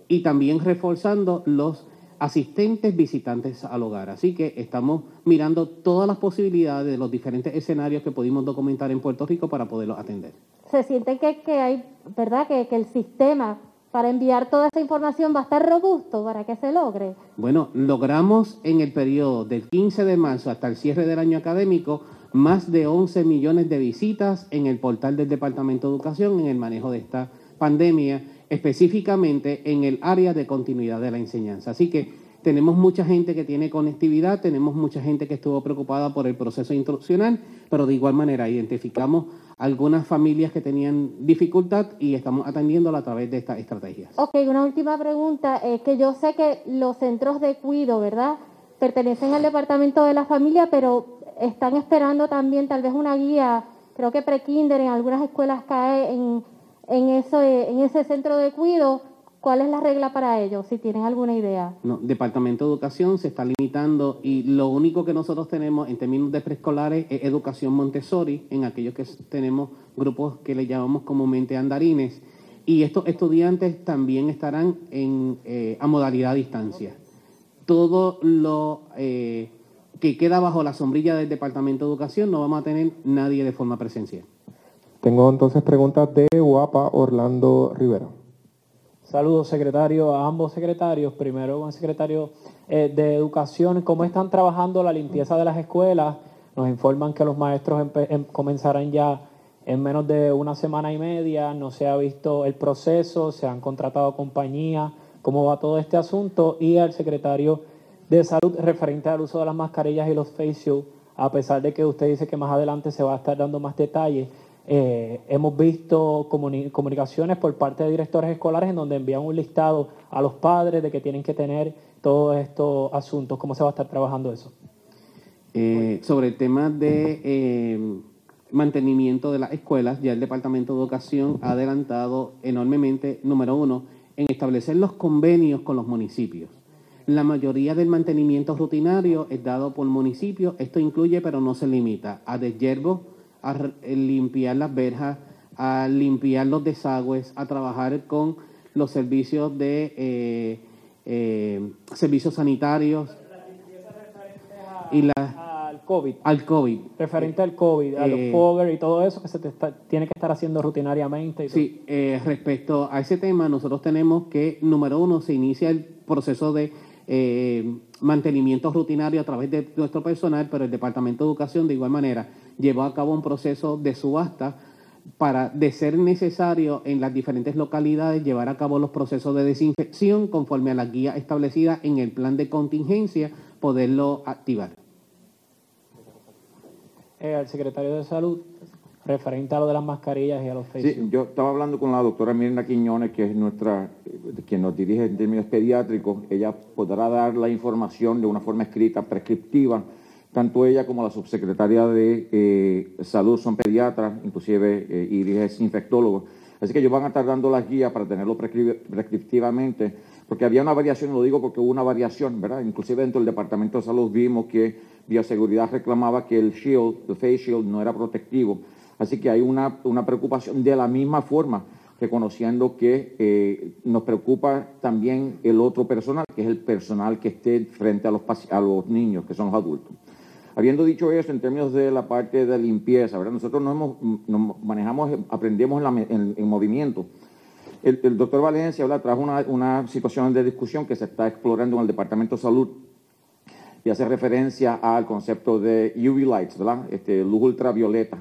y también reforzando los asistentes visitantes al hogar. Así que estamos mirando todas las posibilidades de los diferentes escenarios que pudimos documentar en Puerto Rico para poderlos atender se siente que, que hay, ¿verdad? Que, que el sistema para enviar toda esa información va a estar robusto para que se logre? Bueno, logramos en el periodo del 15 de marzo hasta el cierre del año académico más de 11 millones de visitas en el portal del Departamento de Educación en el manejo de esta pandemia, específicamente en el área de continuidad de la enseñanza. Así que tenemos mucha gente que tiene conectividad, tenemos mucha gente que estuvo preocupada por el proceso instruccional, pero de igual manera identificamos algunas familias que tenían dificultad y estamos atendiéndola a través de estas estrategias. Ok, una última pregunta, eh, que yo sé que los centros de cuido, ¿verdad? Pertenecen al departamento de la familia, pero están esperando también tal vez una guía, creo que pre-kinder en algunas escuelas cae en, en, eso, en ese centro de cuido ¿Cuál es la regla para ellos, si tienen alguna idea? No, Departamento de Educación se está limitando y lo único que nosotros tenemos en términos de preescolares es educación Montessori, en aquellos que tenemos grupos que le llamamos comúnmente andarines. Y estos estudiantes también estarán en, eh, a modalidad a distancia. Todo lo eh, que queda bajo la sombrilla del Departamento de Educación no vamos a tener nadie de forma presencial. Tengo entonces preguntas de Guapa Orlando Rivera. Saludos, secretario, a ambos secretarios. Primero con el secretario eh, de Educación, ¿cómo están trabajando la limpieza de las escuelas? Nos informan que los maestros em, comenzarán ya en menos de una semana y media, no se ha visto el proceso, se han contratado compañías, cómo va todo este asunto y al secretario de Salud referente al uso de las mascarillas y los face shields, a pesar de que usted dice que más adelante se va a estar dando más detalles. Eh, hemos visto comunicaciones por parte de directores escolares en donde envían un listado a los padres de que tienen que tener todos estos asuntos. ¿Cómo se va a estar trabajando eso? Eh, sobre el tema de eh, mantenimiento de las escuelas, ya el Departamento de Educación ha adelantado enormemente, número uno, en establecer los convenios con los municipios. La mayoría del mantenimiento rutinario es dado por municipios. Esto incluye, pero no se limita, a deshiervo, a limpiar las verjas, a limpiar los desagües, a trabajar con los servicios de eh, eh, servicios sanitarios y la, al COVID. Al COVID. Referente al COVID, a los eh, fogger y todo eso que se tiene que estar haciendo rutinariamente. sí, respecto a ese tema, nosotros tenemos que, número uno, se inicia el proceso de mantenimiento rutinario a través de nuestro personal, pero el Departamento de Educación de igual manera llevó a cabo un proceso de subasta para, de ser necesario en las diferentes localidades, llevar a cabo los procesos de desinfección conforme a la guía establecida en el plan de contingencia, poderlo activar. Eh, al secretario de Salud, referente a lo de las mascarillas y a los Sí, yo estaba hablando con la doctora Mirna Quiñones, que es nuestra, quien nos dirige en términos pediátricos. Ella podrá dar la información de una forma escrita, prescriptiva, tanto ella como la subsecretaria de eh, Salud son pediatras, inclusive eh, es infectólogo. Así que ellos van a estar dando las guías para tenerlo prescriptivamente, porque había una variación, lo digo porque hubo una variación, ¿verdad? Inclusive dentro del Departamento de Salud vimos que Bioseguridad reclamaba que el shield, el face shield, no era protectivo. Así que hay una, una preocupación de la misma forma, reconociendo que eh, nos preocupa también el otro personal, que es el personal que esté frente a los, a los niños, que son los adultos. Habiendo dicho eso, en términos de la parte de limpieza, ¿verdad? nosotros nos, manejamos, aprendemos en, movimiento. El, doctor Valencia habla, trajo una, situación de discusión que se está explorando en el Departamento de Salud y hace referencia al concepto de UV lights, ¿verdad? Este, luz ultravioleta.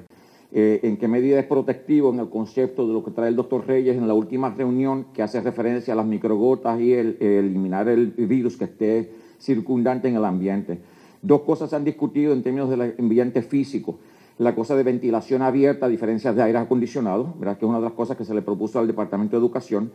Eh, en qué medida es protectivo en el concepto de lo que trae el doctor Reyes en la última reunión que hace referencia a las microgotas y el eliminar el virus que esté circundante en el ambiente. Dos cosas se han discutido en términos del ambiente físico. La cosa de ventilación abierta, a diferencia de aire acondicionado, ¿verdad? que es una de las cosas que se le propuso al Departamento de Educación.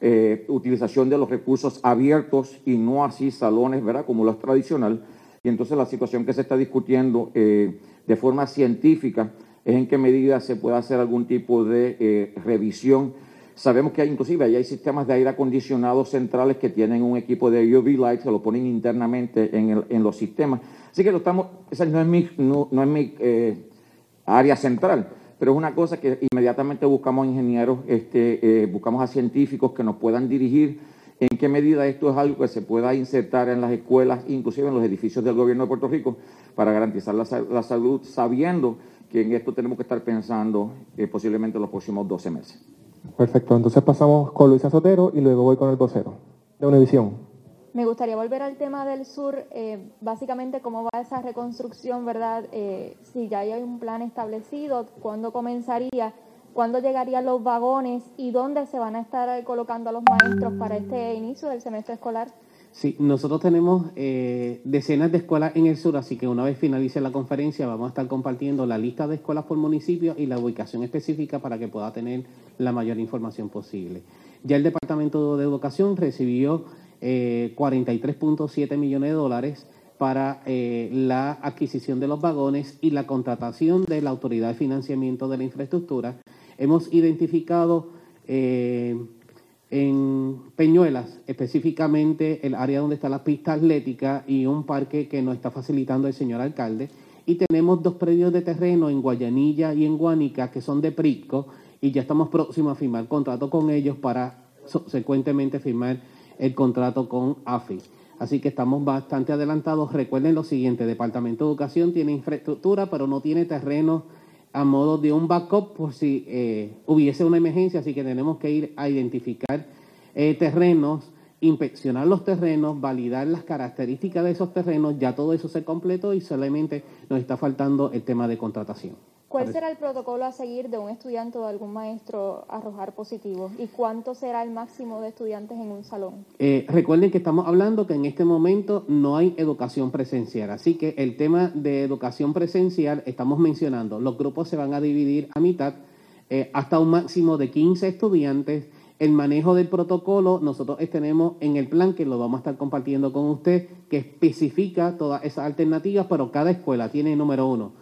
Eh, utilización de los recursos abiertos y no así salones, ¿verdad? como lo es tradicional. Y entonces la situación que se está discutiendo eh, de forma científica es en qué medida se puede hacer algún tipo de eh, revisión Sabemos que hay, inclusive hay sistemas de aire acondicionado centrales que tienen un equipo de UV light, se lo ponen internamente en, los sistemas. Así que lo estamos, esa no es mi, eh, área central, pero es una cosa que inmediatamente buscamos ingenieros, este, eh, buscamos a científicos que nos puedan dirigir en qué medida esto es algo que se pueda insertar en las escuelas, inclusive en los edificios del gobierno de Puerto Rico, para garantizar la, salud, sabiendo que en esto tenemos que estar pensando eh, posiblemente en los próximos 12 meses. Perfecto, entonces pasamos con Luisa Sotero y luego voy con el vocero de Univisión. Me gustaría volver al tema del sur, eh, básicamente cómo va esa reconstrucción, ¿verdad? Eh, si ya hay un plan establecido, cuándo comenzaría, cuándo llegarían los vagones y dónde se van a estar colocando a los maestros para este inicio del semestre escolar. Sí, nosotros tenemos eh, decenas de escuelas en el sur, así que una vez finalice la conferencia vamos a estar compartiendo la lista de escuelas por municipio y la ubicación específica para que pueda tener la mayor información posible. Ya el Departamento de Educación recibió 43.7 eh, millones de dólares para eh, la adquisición de los vagones y la contratación de la Autoridad de Financiamiento de la Infraestructura. Hemos identificado en Peñuelas, específicamente el área donde está la pista atlética y un parque que nos está facilitando el señor alcalde. Y tenemos dos predios de terreno en Guayanilla y en Guánica que son de Prisco y ya estamos próximos a firmar contrato con ellos para subsecuentemente firmar el contrato con AFI. Así que estamos bastante adelantados. Recuerden lo siguiente, Departamento de Educación tiene infraestructura, pero no tiene terreno a modo de un backup por si eh, hubiese una emergencia, así que tenemos que ir a identificar eh, terrenos, inspeccionar los terrenos, validar las características de esos terrenos, ya todo eso se completó y solamente nos está faltando el tema de contratación. ¿Cuál será el protocolo a seguir de un estudiante o de algún maestro arrojar positivo? ¿Y cuánto será el máximo de estudiantes en un salón? Eh, recuerden que estamos hablando que en este momento no hay educación presencial, así que el tema de educación presencial estamos mencionando, los grupos se van a dividir a mitad eh, hasta un máximo de 15 estudiantes El manejo del protocolo, nosotros tenemos en el plan que lo vamos a estar compartiendo con usted, que especifica todas esas alternativas, pero cada escuela tiene, número uno,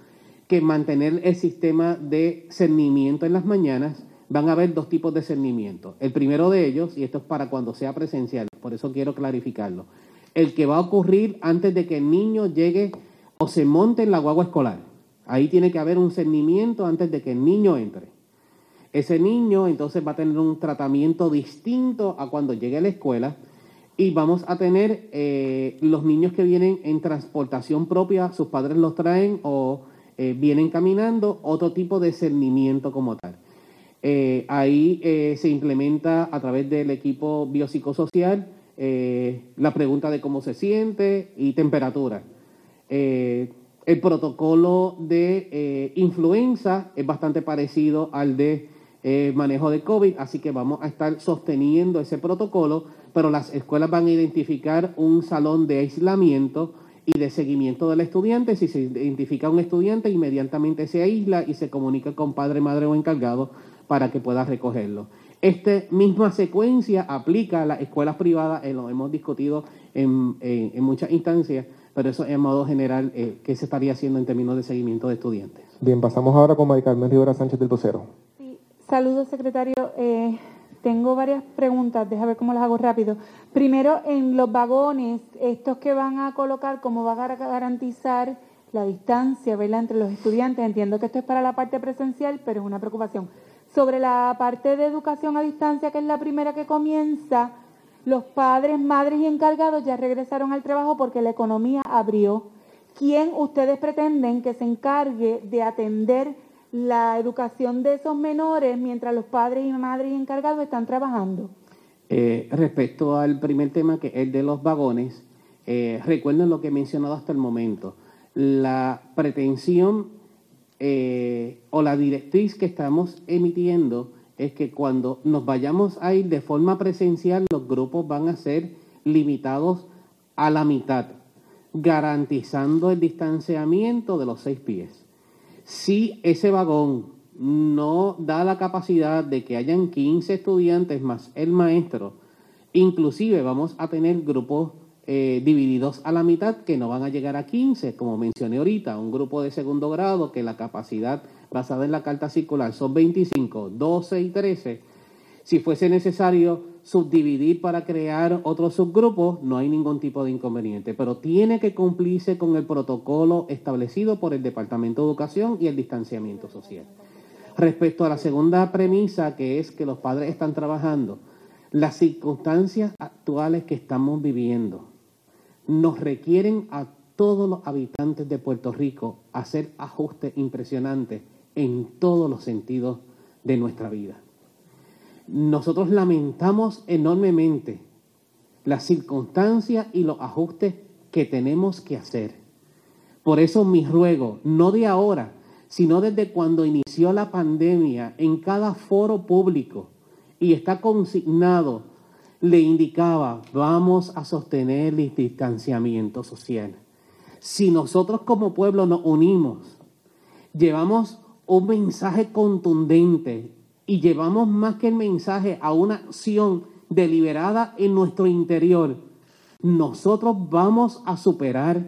que mantener el sistema de cernimiento en las mañanas. Van a haber dos tipos de cernimiento. El primero de ellos, y esto es para cuando sea presencial, por eso quiero clarificarlo, el que va a ocurrir antes de que el niño llegue o se monte en la guagua escolar. Ahí tiene que haber un cernimiento antes de que el niño entre. Ese niño entonces va a tener un tratamiento distinto a cuando llegue a la escuela y vamos a tener eh, los niños que vienen en transportación propia, sus padres los traen o eh, vienen caminando, otro tipo de cernimiento como tal. Eh, ahí se implementa a través del equipo biopsicosocial la pregunta de cómo se siente y temperatura. el protocolo de influenza es bastante parecido al de eh, manejo de COVID, así que vamos a estar sosteniendo ese protocolo, pero las escuelas van a identificar un salón de aislamiento y de seguimiento del estudiante. Si se identifica un estudiante, inmediatamente se aísla y se comunica con padre, madre o encargado para que pueda recogerlo. Esta misma secuencia aplica a las escuelas privadas, eh, lo hemos discutido en, muchas instancias, pero eso en modo general, eh, ¿qué se estaría haciendo en términos de seguimiento de estudiantes? Bien, pasamos ahora con María Carmen Rivera Sánchez del Vocero. Saludos, secretario. Eh, tengo varias preguntas, déjame ver cómo las hago rápido. Primero, en los vagones, estos que van a colocar, ¿cómo van a garantizar la distancia ¿verdad? entre los estudiantes? Entiendo que esto es para la parte presencial, pero es una preocupación. Sobre la parte de educación a distancia, que es la primera que comienza, los padres, madres y encargados ya regresaron al trabajo porque la economía abrió. ¿Quién ustedes pretenden que se encargue de atender la educación de esos menores mientras los padres y madres encargados están trabajando? Eh, respecto al primer tema, que es el de los vagones, eh, recuerden lo que he mencionado hasta el momento. La pretensión eh, o la directriz que estamos emitiendo es que cuando nos vayamos a ir de forma presencial, los grupos van a ser limitados a la mitad, garantizando el distanciamiento de los seis pies. Si ese vagón no da la capacidad de que hayan 15 estudiantes más el maestro, inclusive vamos a tener grupos eh, divididos a la mitad que no van a llegar a 15, como mencioné ahorita, un grupo de segundo grado que la capacidad basada en la carta circular son 25, 12 y 13. Si fuese necesario subdividir para crear otros subgrupos, no hay ningún tipo de inconveniente, pero tiene que cumplirse con el protocolo establecido por el Departamento de Educación y el distanciamiento social. Respecto a la segunda premisa, que es que los padres están trabajando, las circunstancias actuales que estamos viviendo nos requieren a todos los habitantes de Puerto Rico hacer ajustes impresionantes en todos los sentidos de nuestra vida nosotros lamentamos enormemente las circunstancias y los ajustes que tenemos que hacer. Por eso mi ruego, no de ahora, sino desde cuando inició la pandemia, en cada foro público, y está consignado, le indicaba, vamos a sostener el distanciamiento social. Si nosotros como pueblo nos unimos, llevamos un mensaje contundente y llevamos más que el mensaje a una acción deliberada en nuestro interior, nosotros vamos a superar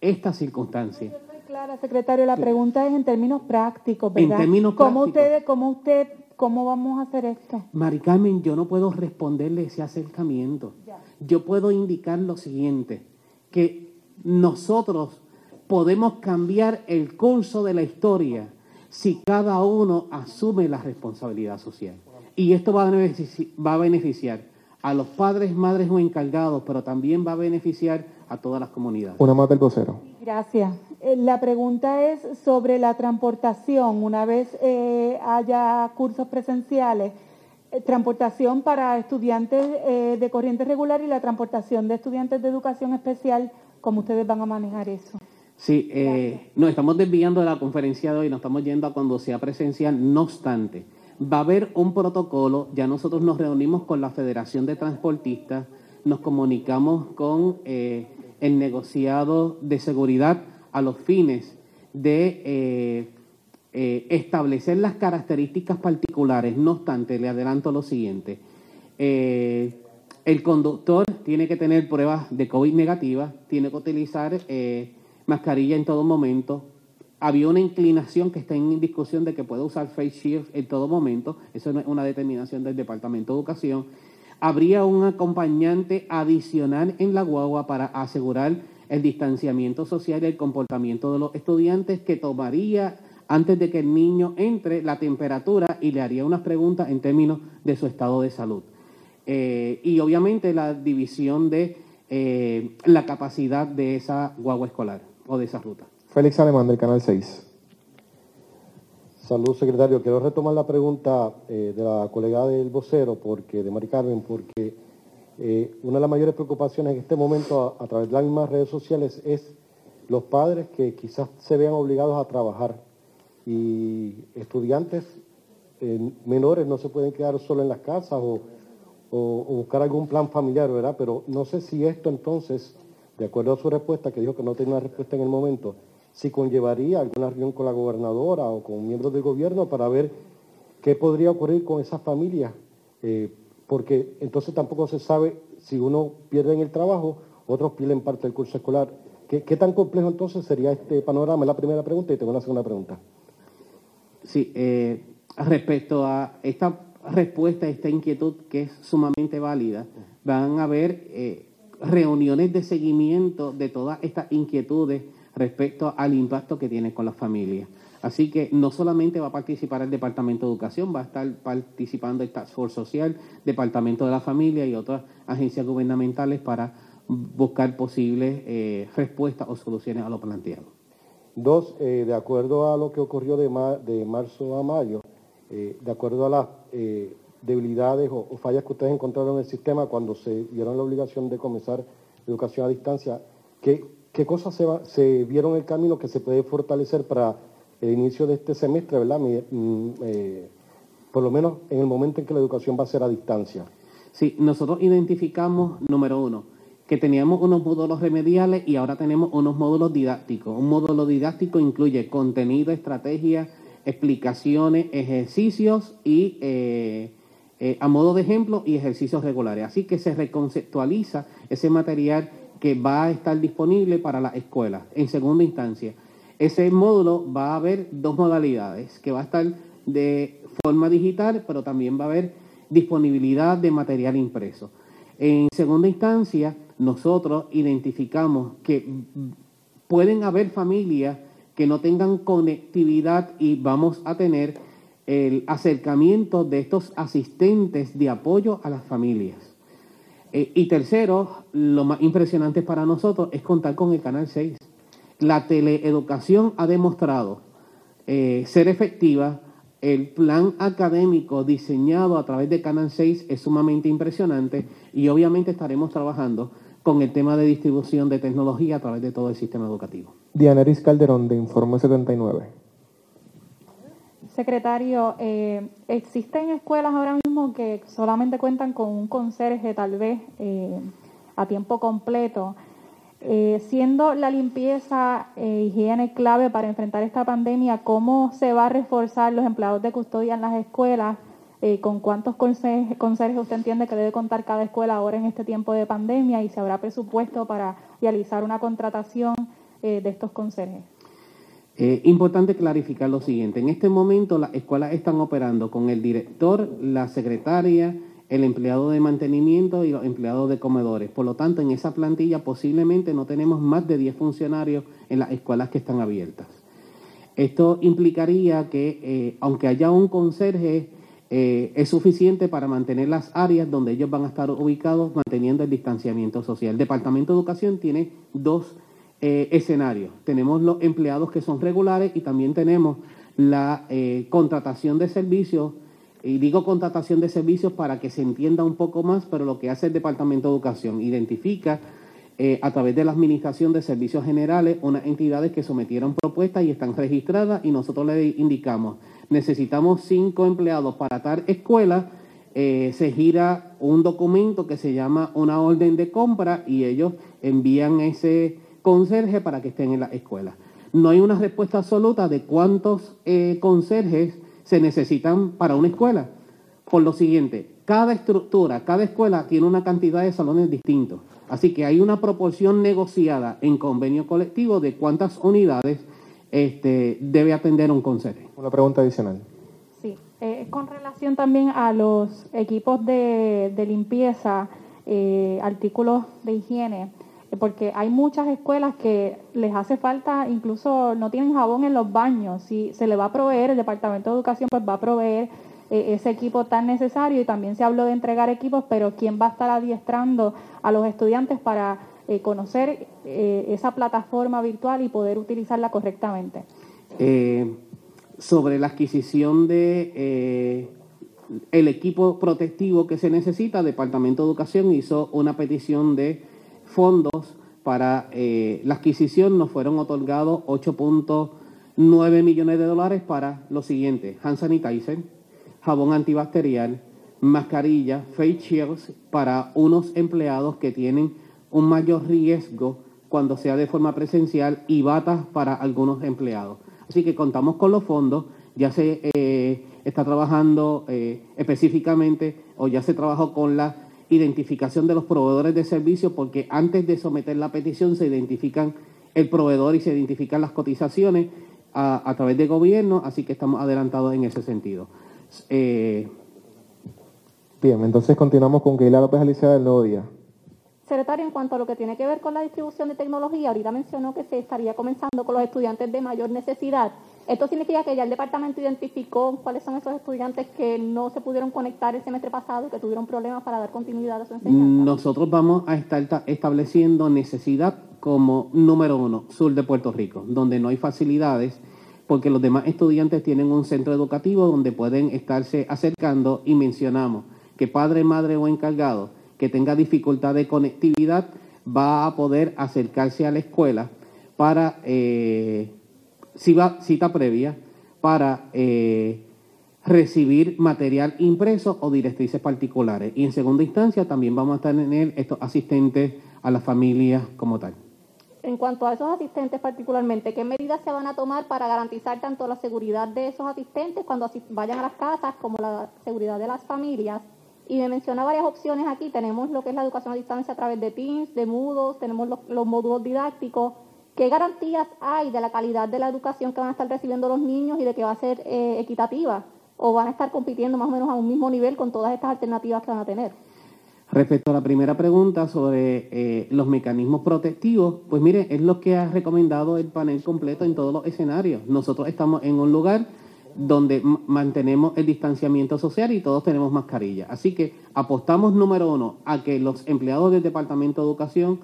esta circunstancia. Clara, secretario, la pregunta es en términos prácticos, ¿verdad? En términos ¿Cómo prácticos. Ustedes, ¿Cómo usted, cómo vamos a hacer esto? Mari Carmen, yo no puedo responderle ese acercamiento. Yo puedo indicar lo siguiente, que nosotros podemos cambiar el curso de la historia si cada uno asume la responsabilidad social. Y esto va a, beneficiar, a los padres, madres o encargados, pero también va a beneficiar a todas las comunidades. Una más del vocero. Gracias. Eh, la pregunta es sobre la transportación. Una vez eh, haya cursos presenciales, eh, transportación para estudiantes de corriente regular y la transportación de estudiantes de educación especial, ¿cómo ustedes van a manejar eso? Sí, eh, nos estamos desviando de la conferencia de hoy, nos estamos yendo a cuando sea presencial. No obstante, va a haber un protocolo, ya nosotros nos reunimos con la Federación de Transportistas, nos comunicamos con eh, el negociado de seguridad a los fines de eh, eh, establecer las características particulares. No obstante, le adelanto lo siguiente. El conductor tiene que tener pruebas de COVID negativas, tiene que utilizar eh, mascarilla en todo momento. Había una inclinación que está en discusión de que puede usar face shield en todo momento. Eso no es una determinación del Departamento de Educación. Habría un acompañante adicional en la guagua para asegurar el distanciamiento social y el comportamiento de los estudiantes que tomaría antes de que el niño entre la temperatura y le haría unas preguntas en términos de su estado de salud. Eh, y obviamente la división de eh, la capacidad de esa guagua escolar o de esa ruta. Félix Alemán del Canal 6. Salud, secretario. Quiero retomar la pregunta eh, de la colega del vocero, porque, de Mari Carmen, porque una de las mayores preocupaciones en este momento a, través de las mismas redes sociales es los padres que quizás se vean obligados a trabajar y estudiantes menores no se pueden quedar solo en las casas o o, buscar algún plan familiar, ¿verdad? Pero no sé si esto entonces, de acuerdo a su respuesta, que dijo que no tenía una respuesta en el momento, si conllevaría alguna reunión con la gobernadora o con miembros del gobierno para ver qué podría ocurrir con esas familias, eh, porque entonces tampoco se sabe si uno pierde en el trabajo, otros pierden parte del curso escolar. ¿Qué, tan complejo entonces sería este panorama? Es la primera pregunta y tengo una segunda pregunta. Sí, eh, respecto a esta respuesta esta inquietud que es sumamente válida. Van a haber eh, reuniones de seguimiento de todas estas inquietudes respecto al impacto que tiene con las familias. Así que no solamente va a participar el Departamento de Educación, va a estar participando el Task Force Social, Departamento de la Familia y otras agencias gubernamentales para buscar posibles eh, respuestas o soluciones a lo planteado. Dos, eh, de acuerdo a lo que ocurrió de, marzo a mayo, eh, de acuerdo a las debilidades o, fallas que ustedes encontraron en el sistema cuando se vieron la obligación de comenzar educación a distancia, ¿qué, qué cosas se, se vieron en el camino que se puede fortalecer para el inicio de este semestre, ¿verdad? Mm, eh, por lo menos en el momento en que la educación va a ser a distancia. Sí, nosotros identificamos, número uno, que teníamos unos módulos remediales y ahora tenemos unos módulos didácticos. Un módulo didáctico incluye contenido, estrategia, explicaciones, ejercicios y eh, eh, a modo de ejemplo y ejercicios regulares. Así que se reconceptualiza ese material que va a estar disponible para la escuela. En segunda instancia, ese módulo va a haber dos modalidades, que va a estar de forma digital, pero también va a haber disponibilidad de material impreso. En segunda instancia, nosotros identificamos que pueden haber familias que no tengan conectividad y vamos a tener el acercamiento de estos asistentes de apoyo a las familias. Eh, y tercero, lo más impresionante para nosotros es contar con el Canal 6. La teleeducación ha demostrado eh, ser efectiva. El plan académico diseñado a través de Canal 6 es sumamente impresionante y obviamente estaremos trabajando con el tema de distribución de tecnología a través de todo el sistema educativo. Dianeris Calderón, de Informe 79. Secretario, eh, ¿existen escuelas ahora mismo que solamente cuentan con un conserje tal vez eh, a tiempo completo? Eh, siendo la limpieza e higiene clave para enfrentar esta pandemia, ¿cómo se va a reforzar los empleados de custodia en las escuelas? ¿Con cuántos conserjes usted entiende que debe contar cada escuela ahora en este tiempo de pandemia? ¿Y se habrá presupuesto para realizar una contratación de estos conserjes. Eh, importante clarificar lo siguiente. En este momento las escuelas están operando con el director, la secretaria, el empleado de mantenimiento y los empleados de comedores. Por lo tanto, en esa plantilla posiblemente no tenemos más de 10 funcionarios en las escuelas que están abiertas. Esto implicaría que, eh, aunque haya un conserje, es suficiente para mantener las áreas donde ellos van a estar ubicados manteniendo el distanciamiento social. El Departamento de Educación tiene dos eh, escenarios. Tenemos los empleados que son regulares y también tenemos la eh, contratación de servicios. Y digo contratación de servicios para que se entienda un poco más, pero lo que hace el Departamento de Educación, identifica eh, a través de la Administración de Servicios Generales unas entidades que sometieron propuestas y están registradas y nosotros le indicamos, necesitamos cinco empleados para tal escuela, se gira un documento que se llama una orden de compra y ellos envían ese conserje para que estén en la escuela. No hay una respuesta absoluta de cuántos eh, conserjes se necesitan para una escuela. Por lo siguiente, cada estructura, cada escuela tiene una cantidad de salones distintos. Así que hay una proporción negociada en convenio colectivo de cuántas unidades este, debe atender un conserje. Una pregunta adicional. Sí, eh, con relación también a los equipos de, de limpieza, eh, artículos de higiene, porque hay muchas escuelas que les hace falta, incluso no tienen jabón en los baños. Si se le va a proveer, el Departamento de Educación pues va a proveer eh, ese equipo tan necesario y también se habló de entregar equipos, pero ¿quién va a estar adiestrando a los estudiantes para eh, conocer eh, esa plataforma virtual y poder utilizarla correctamente? Sobre la adquisición de el equipo protectivo que se necesita, el Departamento de Educación hizo una petición de fondos para eh, la adquisición. Nos fueron otorgados 8.9 millones de dólares para lo siguiente: hand sanitizer, jabón antibacterial, mascarilla, face shields para unos empleados que tienen un mayor riesgo cuando sea de forma presencial y batas para algunos empleados. Así que contamos con los fondos, ya se eh, está trabajando eh, específicamente o ya se trabajó con la identificación de los proveedores de servicios porque antes de someter la petición se identifican el proveedor y se identifican las cotizaciones a, a través del gobierno, así que estamos adelantados en ese sentido. Eh, Bien, entonces continuamos con Keila López Alicia del Nuevo Día. Secretario, en cuanto a lo que tiene que ver con la distribución de tecnología, ahorita mencionó que se estaría comenzando con los estudiantes de mayor necesidad. ¿Esto significa que ya el departamento identificó cuáles son esos estudiantes que no se pudieron conectar el semestre pasado y que tuvieron problemas para dar continuidad a su enseñanza? Nosotros vamos a estar ta- estableciendo necesidad como número uno, sur de Puerto Rico, donde no hay facilidades, porque los demás estudiantes tienen un centro educativo donde pueden estarse acercando y mencionamos que padre, madre o encargado que tenga dificultad de conectividad va a poder acercarse a la escuela para eh, cita, previa para eh, recibir material impreso o directrices particulares. Y en segunda instancia también vamos a tener estos asistentes a las familias como tal. En cuanto a esos asistentes particularmente, ¿qué medidas se van a tomar para garantizar tanto la seguridad de esos asistentes cuando vayan a las casas como la seguridad de las familias? Y me menciona varias opciones aquí. Tenemos lo que es la educación a distancia a través de Teams, de Moodles, tenemos los módulos didácticos. ¿Qué garantías hay de la calidad de la educación que van a estar recibiendo los niños y de que va a ser eh, equitativa? ¿O van a estar compitiendo más o menos a un mismo nivel con todas estas alternativas que van a tener? Respecto a la primera pregunta sobre eh, los mecanismos protectivos, pues mire, es lo que ha recomendado el panel completo en todos los escenarios. Nosotros estamos en un lugar donde mantenemos el distanciamiento social y todos tenemos mascarilla. Así que apostamos, número uno, a que los empleados del Departamento de Educación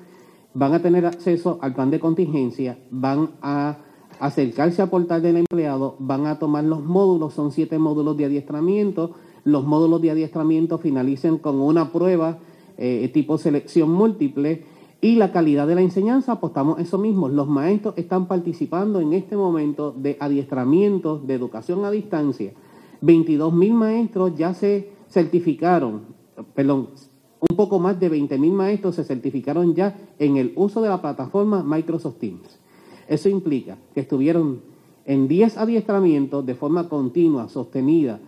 van a tener acceso al plan de contingencia, van a acercarse al portal del empleado, van a tomar los módulos, son siete módulos de adiestramiento, los módulos de adiestramiento finalicen con una prueba eh, tipo selección múltiple y la calidad de la enseñanza, apostamos eso mismo. Los maestros están participando en este momento de adiestramiento de educación a distancia. 22 mil maestros ya se certificaron, perdón, un poco más de 20 mil maestros se certificaron ya en el uso de la plataforma Microsoft Teams. Eso implica que estuvieron en 10 adiestramientos de forma continua, sostenida,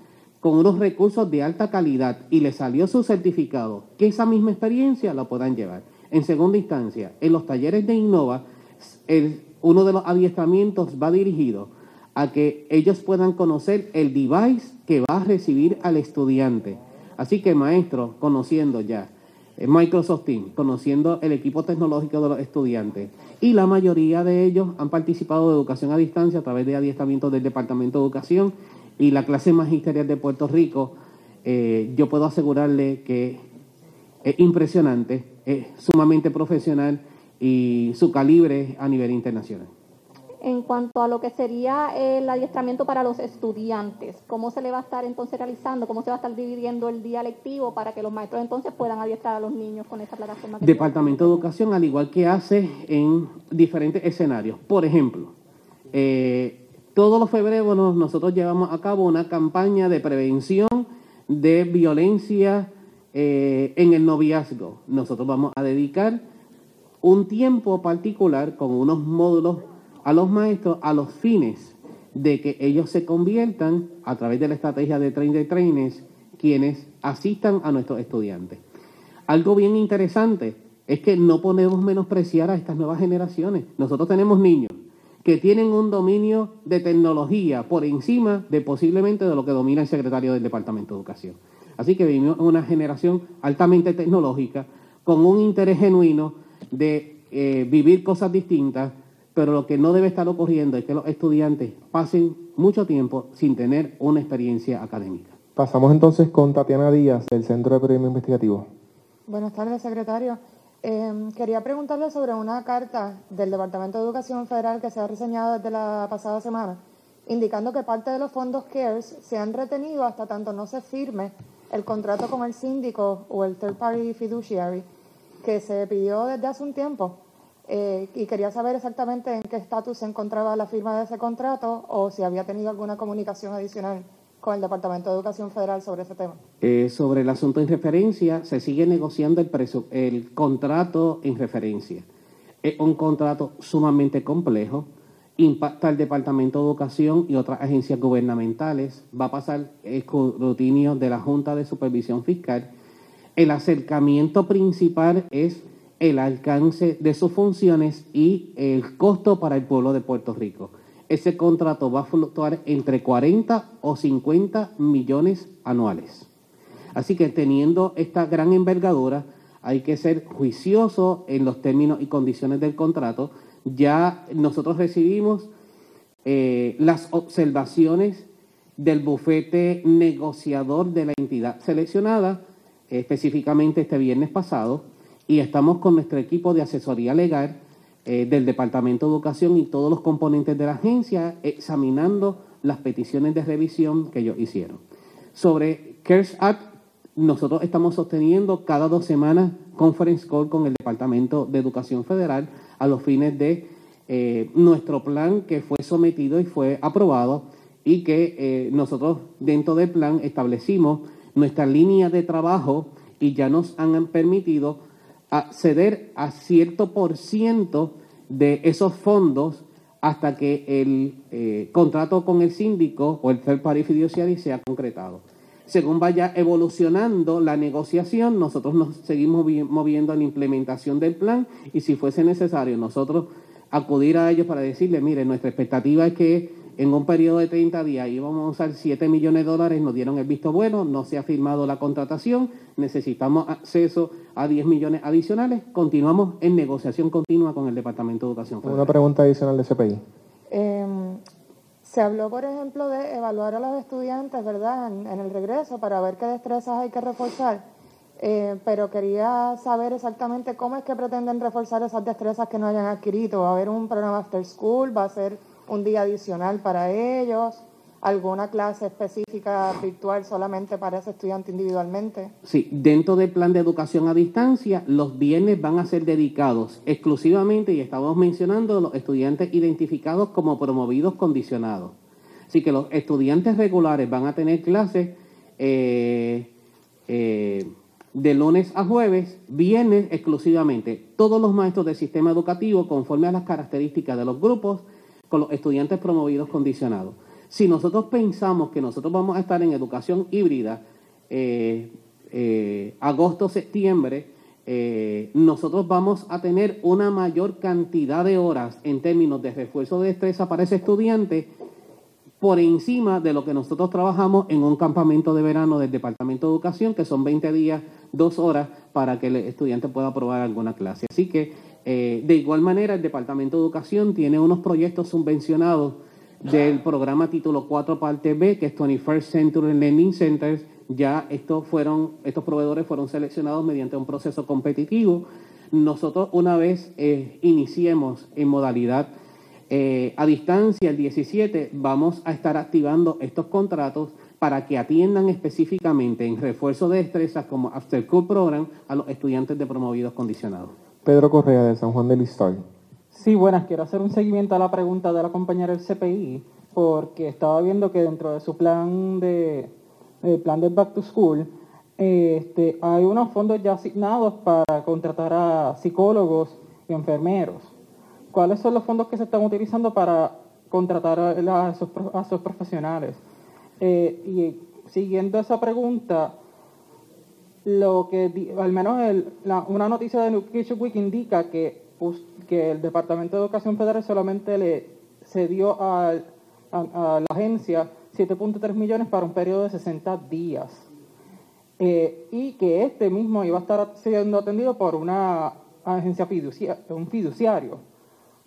con unos recursos de alta calidad y les salió su certificado, que esa misma experiencia la puedan llevar. En segunda instancia, en los talleres de Innova, uno de los adiestramientos va dirigido a que ellos puedan conocer el device que va a recibir al estudiante. Así que maestros, conociendo ya eh, Microsoft Teams, conociendo el equipo tecnológico de los estudiantes, y la mayoría de ellos han participado de educación a distancia a través de adiestramientos del Departamento de Educación y la clase magisterial de Puerto Rico, eh, yo puedo asegurarle que es impresionante, es sumamente profesional y su calibre a nivel internacional. En cuanto a lo que sería el adiestramiento para los estudiantes, ¿cómo se le va a estar entonces realizando? ¿Cómo se va a estar dividiendo el día lectivo para que los maestros entonces puedan adiestrar a los niños con esta plataforma? Departamento de Educación, al igual que hace en diferentes escenarios. Por ejemplo, eh, todos los febreros nos- nosotros llevamos a cabo una campaña de prevención de violencia eh, en el noviazgo. Nosotros vamos a dedicar un tiempo particular con unos módulos a los maestros a los fines de que ellos se conviertan a través de la estrategia de Train the Trainers quienes asistan a nuestros estudiantes. Algo bien interesante es que no podemos menospreciar a estas nuevas generaciones. Nosotros tenemos niños que tienen un dominio de tecnología por encima de posiblemente de lo que domina el secretario del Departamento de Educación. Así que vivimos una generación altamente tecnológica, con un interés genuino de eh, vivir cosas distintas, pero lo que no debe estar ocurriendo es que los estudiantes pasen mucho tiempo sin tener una experiencia académica. Pasamos entonces con Tatiana Díaz, del Centro de Periodismo Investigativo. Buenas tardes, secretario. Eh, quería preguntarle sobre una carta del Departamento de Educación Federal que se ha reseñado desde la pasada semana, indicando que parte de los fondos CARES se han retenido hasta tanto no se firme el contrato con el síndico o el third party fiduciary que se pidió desde hace un tiempo. Eh, y quería saber exactamente en qué estatus se encontraba la firma de ese contrato o si había tenido alguna comunicación adicional con el Departamento de Educación Federal sobre ese tema. Eh, sobre el asunto en referencia, se sigue negociando el, el contrato en referencia. Es un contrato sumamente complejo, impacta al Departamento de Educación y otras agencias gubernamentales, va a pasar escrutinio de la Junta de Supervisión Fiscal. El acercamiento principal es el alcance de sus funciones y el costo para el pueblo de Puerto Rico ese contrato va a fluctuar entre 40 o 50 millones anuales. Así que teniendo esta gran envergadura, hay que ser juicioso en los términos y condiciones del contrato. Ya nosotros recibimos eh, las observaciones del bufete negociador de la entidad seleccionada, específicamente este viernes pasado, y estamos con nuestro equipo de asesoría legal eh, del Departamento de Educación y todos los componentes de la agencia examinando las peticiones de revisión que ellos hicieron. Sobre CARES Act, nosotros estamos sosteniendo cada dos semanas conference call con el Departamento de Educación Federal a los fines de eh, nuestro plan que fue sometido y fue aprobado y que eh, nosotros dentro del plan establecimos nuestra línea de trabajo y ya nos han permitido acceder a cierto por ciento de esos fondos hasta que el eh, contrato con el síndico o el third party fiduciary sea concretado. Según vaya evolucionando la negociación, nosotros nos seguimos moviendo en la implementación del plan y si fuese necesario nosotros acudir a ellos para decirles, mire, nuestra expectativa es que en un periodo de 30 días íbamos a usar 7 millones de dólares, nos dieron el visto bueno, no se ha firmado la contratación, necesitamos acceso a 10 millones adicionales, continuamos en negociación continua con el Departamento de Educación Una pregunta adicional de CPI. Em, se habló, por ejemplo, de evaluar a los estudiantes, ¿verdad?, en, el regreso para ver qué destrezas hay que reforzar. Eh, pero quería saber exactamente cómo es que pretenden reforzar esas destrezas que no hayan adquirido. ¿Va a haber un programa after school? ¿Va a ser un día adicional para ellos, alguna clase específica virtual solamente para ese estudiante individualmente. Sí, dentro del plan de educación a distancia, los viernes van a ser dedicados exclusivamente, y estamos mencionando, los estudiantes identificados como promovidos condicionados. Así que los estudiantes regulares van a tener clases eh, eh, de lunes a jueves, viernes exclusivamente. Todos los maestros del sistema educativo, conforme a las características de los grupos, con los estudiantes promovidos condicionados. Si nosotros pensamos que nosotros vamos a estar en educación híbrida eh, eh, agosto, septiembre, eh, nosotros vamos a tener una mayor cantidad de horas en términos de refuerzo de destreza para ese estudiante por encima de lo que nosotros trabajamos en un campamento de verano del Departamento de Educación, que son 20 días, dos horas, para que el estudiante pueda aprobar alguna clase. Así que eh, de igual manera, el Departamento de Educación tiene unos proyectos subvencionados del programa título 4 parte B, que es 21st Century Lending Centers. Ya estos, fueron, estos proveedores fueron seleccionados mediante un proceso competitivo. Nosotros una vez eh, iniciemos en modalidad eh, a distancia el 17, vamos a estar activando estos contratos para que atiendan específicamente en refuerzo de destrezas como After School Program a los estudiantes de promovidos condicionados. Pedro Correa de San Juan del Listar. Sí, buenas. Quiero hacer un seguimiento a la pregunta de la compañera del CPI, porque estaba viendo que dentro de su plan de, plan de Back to School, este, hay unos fondos ya asignados para contratar a psicólogos y enfermeros. ¿Cuáles son los fondos que se están utilizando para contratar a, esos, profesionales? Eh, y siguiendo esa pregunta, lo que al menos la- una noticia de Education Week indica que, que el Departamento de Educación Federal solamente le cedió a, la agencia 7.3 millones para un periodo de 60 días. Eh, y que este mismo iba a estar siendo atendido por una agencia fiducia- un fiduciario.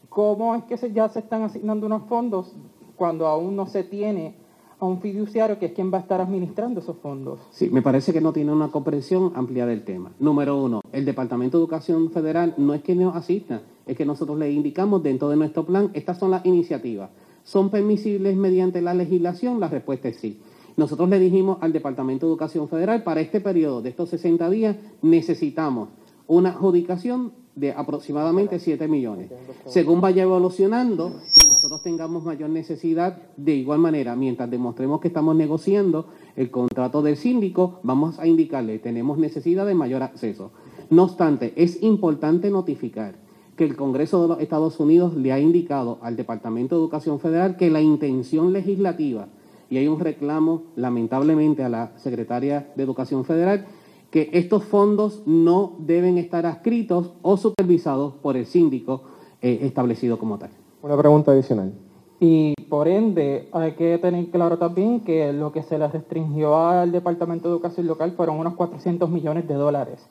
¿Cómo es que ya se están asignando unos fondos cuando aún no se tiene a un fiduciario que es quien va a estar administrando esos fondos? Sí, me parece que no tiene una comprensión amplia del tema. Número uno, el Departamento de Educación Federal no es que nos asista, es que nosotros le indicamos dentro de nuestro plan, estas son las iniciativas. ¿Son permisibles mediante la legislación? La respuesta es sí. Nosotros le dijimos al Departamento de Educación Federal, para este periodo de estos 60 días necesitamos una adjudicación de aproximadamente 7 millones. Según vaya evolucionando, y nosotros tengamos mayor necesidad, de igual manera, mientras demostremos que estamos negociando el contrato del síndico, vamos a indicarle, tenemos necesidad de mayor acceso. No obstante, es importante notificar que el Congreso de los Estados Unidos le ha indicado al Departamento de Educación Federal que la intención legislativa, y hay un reclamo lamentablemente a la Secretaria de Educación Federal, que estos fondos no deben estar adscritos o supervisados por el síndico eh, establecido como tal. Una pregunta adicional. Y por ende, hay que tener claro también que lo que se le restringió al Departamento de Educación Local fueron unos 400 millones de dólares.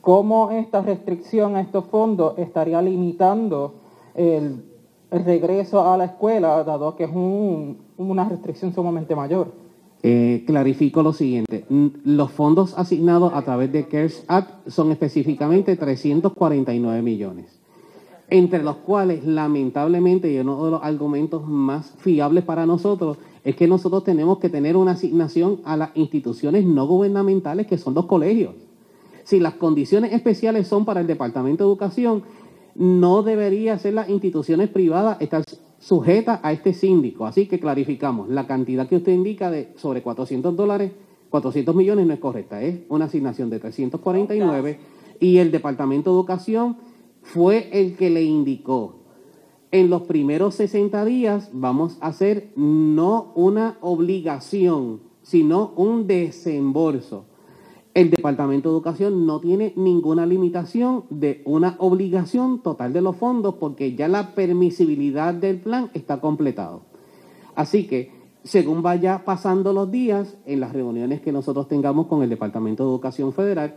¿Cómo esta restricción a estos fondos estaría limitando el, el regreso a la escuela, dado que es un- una restricción sumamente mayor? Eh, clarifico lo siguiente. Los fondos asignados a través de CARES Act son específicamente 349 millones, entre los cuales lamentablemente y uno de los argumentos más fiables para nosotros es que nosotros tenemos que tener una asignación a las instituciones no gubernamentales que son los colegios. Si las condiciones especiales son para el Departamento de Educación, no debería ser las instituciones privadas estar sujetas a este síndico. Así que clarificamos, la cantidad que usted indica de sobre 400 dólares, 400 millones no es correcta, es una asignación de 349 y el Departamento de Educación fue el que le indicó. En los primeros 60 días vamos a hacer no una obligación, sino un desembolso. El Departamento de Educación no tiene ninguna limitación de una obligación total de los fondos porque ya la permisibilidad del plan está completado. Así que, según vaya pasando los días, en las reuniones que nosotros tengamos con el Departamento de Educación Federal,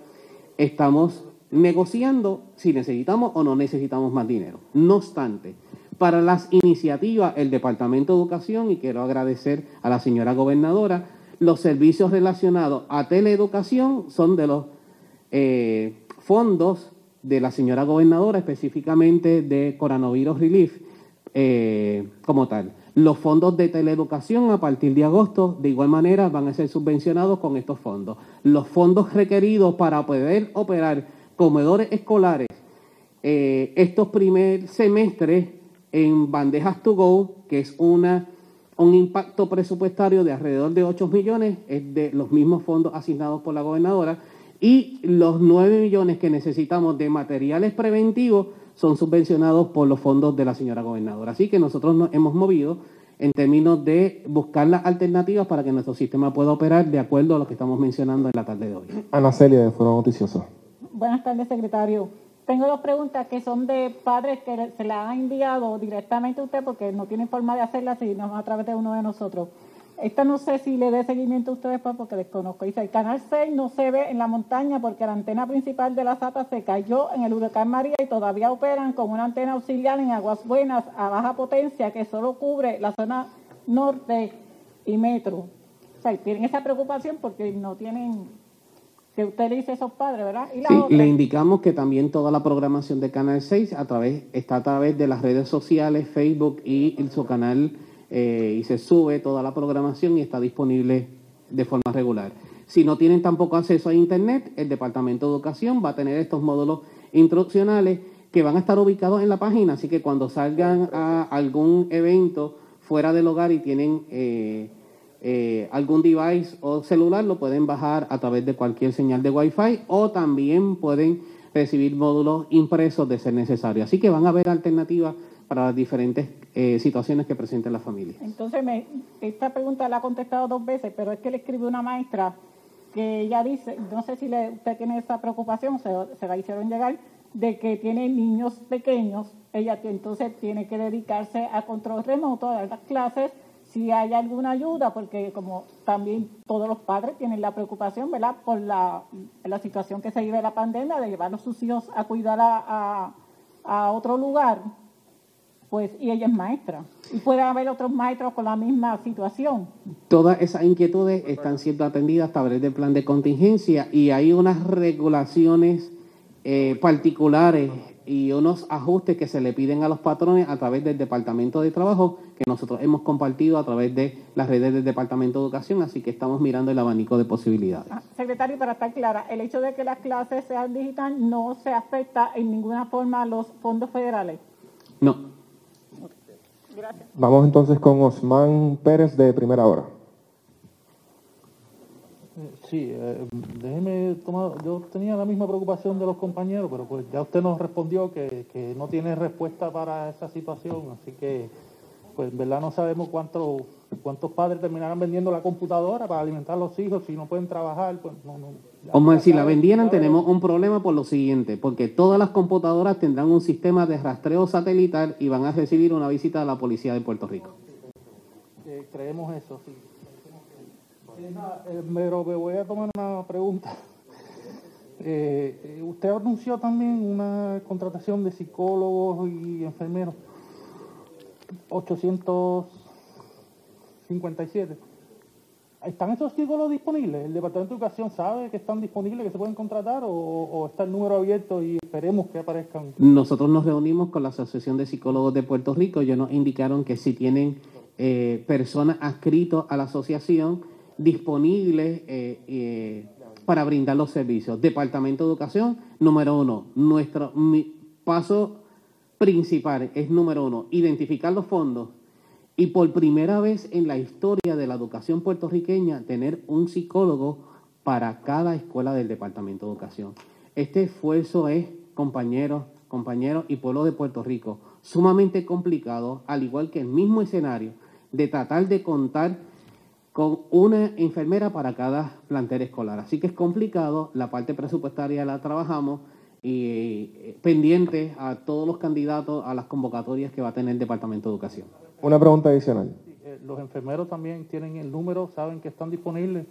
estamos negociando si necesitamos o no necesitamos más dinero. No obstante, para las iniciativas, el Departamento de Educación, y quiero agradecer a la señora gobernadora, los servicios relacionados a teleeducación son de los eh, fondos de la señora gobernadora, específicamente de Coronavirus Relief, eh, como tal. Los fondos de teleeducación a partir de agosto, de igual manera, van a ser subvencionados con estos fondos. Los fondos requeridos para poder operar comedores escolares eh, estos primer semestres en bandejas to go, que es una, un impacto presupuestario de alrededor de 8 millones, es de los mismos fondos asignados por la gobernadora, y los 9 millones que necesitamos de materiales preventivos son subvencionados por los fondos de la señora gobernadora. Así que nosotros nos hemos movido en términos de buscar las alternativas para que nuestro sistema pueda operar de acuerdo a lo que estamos mencionando en la tarde de hoy. Ana Celia, de Foro Noticioso. Buenas tardes, secretario. Tengo dos preguntas que son de padres que se las han enviado directamente a usted porque no tienen forma de hacerlas sino a través de uno de nosotros. Esta no sé si le dé seguimiento a usted después porque desconozco. Dice, el canal 6 no se ve en la montaña porque la antena principal de la SATA se cayó en el huracán María y todavía operan con una antena auxiliar en Aguas Buenas a baja potencia que solo cubre la zona norte y metro. O sea, tienen esa preocupación porque no tienen que usted le dice a esos padres, ¿verdad? Y Sí, le indicamos que también toda la programación de Canal 6 a través, está a través de las redes sociales, Facebook y su canal, eh, y se sube toda la programación y está disponible de forma regular. Si no tienen tampoco acceso a Internet, el Departamento de Educación va a tener estos módulos instruccionales que van a estar ubicados en la página, así que cuando salgan a algún evento fuera del hogar y tienen... eh, eh, algún device o celular lo pueden bajar a través de cualquier señal de Wi-Fi o también pueden recibir módulos impresos de ser necesario. Así que van a haber alternativas para las diferentes eh, situaciones que presenten las familias. Entonces, me, esta pregunta la ha contestado dos veces, pero es que le escribe una maestra que ella dice, no sé si le, usted tiene esa preocupación, se, se la hicieron llegar, de que tiene niños pequeños, ella entonces tiene que dedicarse a control remoto, a dar las clases, si hay alguna ayuda, porque como también todos los padres tienen la preocupación, ¿verdad?, por la, la situación que se vive la pandemia, de llevar a sus hijos a cuidar a, a, otro lugar, pues, y ella es maestra. Y puede haber otros maestros con la misma situación. Todas esas inquietudes están siendo atendidas a través del plan de contingencia y hay unas regulaciones eh, particulares y unos ajustes que se le piden a los patrones a través del Departamento de Trabajo que nosotros hemos compartido a través de las redes del Departamento de Educación, así que estamos mirando el abanico de posibilidades. Ah, secretario, para estar clara, el hecho de que las clases sean digitales no se afecta en ninguna forma a los fondos federales. No. Gracias. Vamos entonces con Osman Pérez de Primera Hora. Sí, eh, déjeme tomar, yo tenía la misma preocupación de los compañeros, pero pues ya usted nos respondió que, que no tiene respuesta para esa situación, así que pues en verdad no sabemos cuántos cuántos padres terminarán vendiendo la computadora para alimentar a los hijos si no pueden trabajar, pues no, no. Como si la vendieran, tenemos un problema por lo siguiente, porque todas las computadoras tendrán un sistema de rastreo satelital y van a recibir una visita de la Policía de Puerto Rico. Eh, creemos eso, sí. Eh, pero me voy a tomar una pregunta. (laughs) Eh, usted anunció también una contratación de psicólogos y enfermeros. 857. ¿Están esos psicólogos disponibles? ¿El Departamento de Educación sabe que están disponibles, que se pueden contratar o, está el número abierto y esperemos que aparezcan? Nosotros nos reunimos con la Asociación de Psicólogos de Puerto Rico. Ellos nos indicaron que si tienen eh, personas adscritos a la asociación disponibles eh, eh, para brindar los servicios. Departamento de Educación, número uno. Nuestro mi- paso principal es, número uno, identificar los fondos y por primera vez en la historia de la educación puertorriqueña tener un psicólogo para cada escuela del Departamento de Educación. Este esfuerzo es, compañeros, compañeros y pueblo de Puerto Rico, sumamente complicado, al igual que el mismo escenario de tratar de contar con una enfermera para cada plantel escolar. Así que es complicado, la parte presupuestaria la trabajamos y eh, pendiente a todos los candidatos a las convocatorias que va a tener el Departamento de Educación. Una pregunta adicional. Eh, los enfermeros también tienen el número, saben que están disponibles.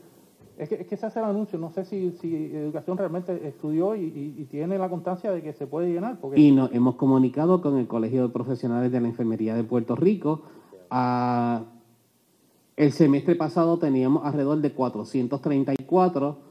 Es que, es que se hace el anuncio, no sé si, si Educación realmente estudió y, y- y tiene la constancia de que se puede llenar. Porque Y nos hemos comunicado con el Colegio de Profesionales de la Enfermería de Puerto Rico. Ah, el semestre pasado teníamos alrededor de 434.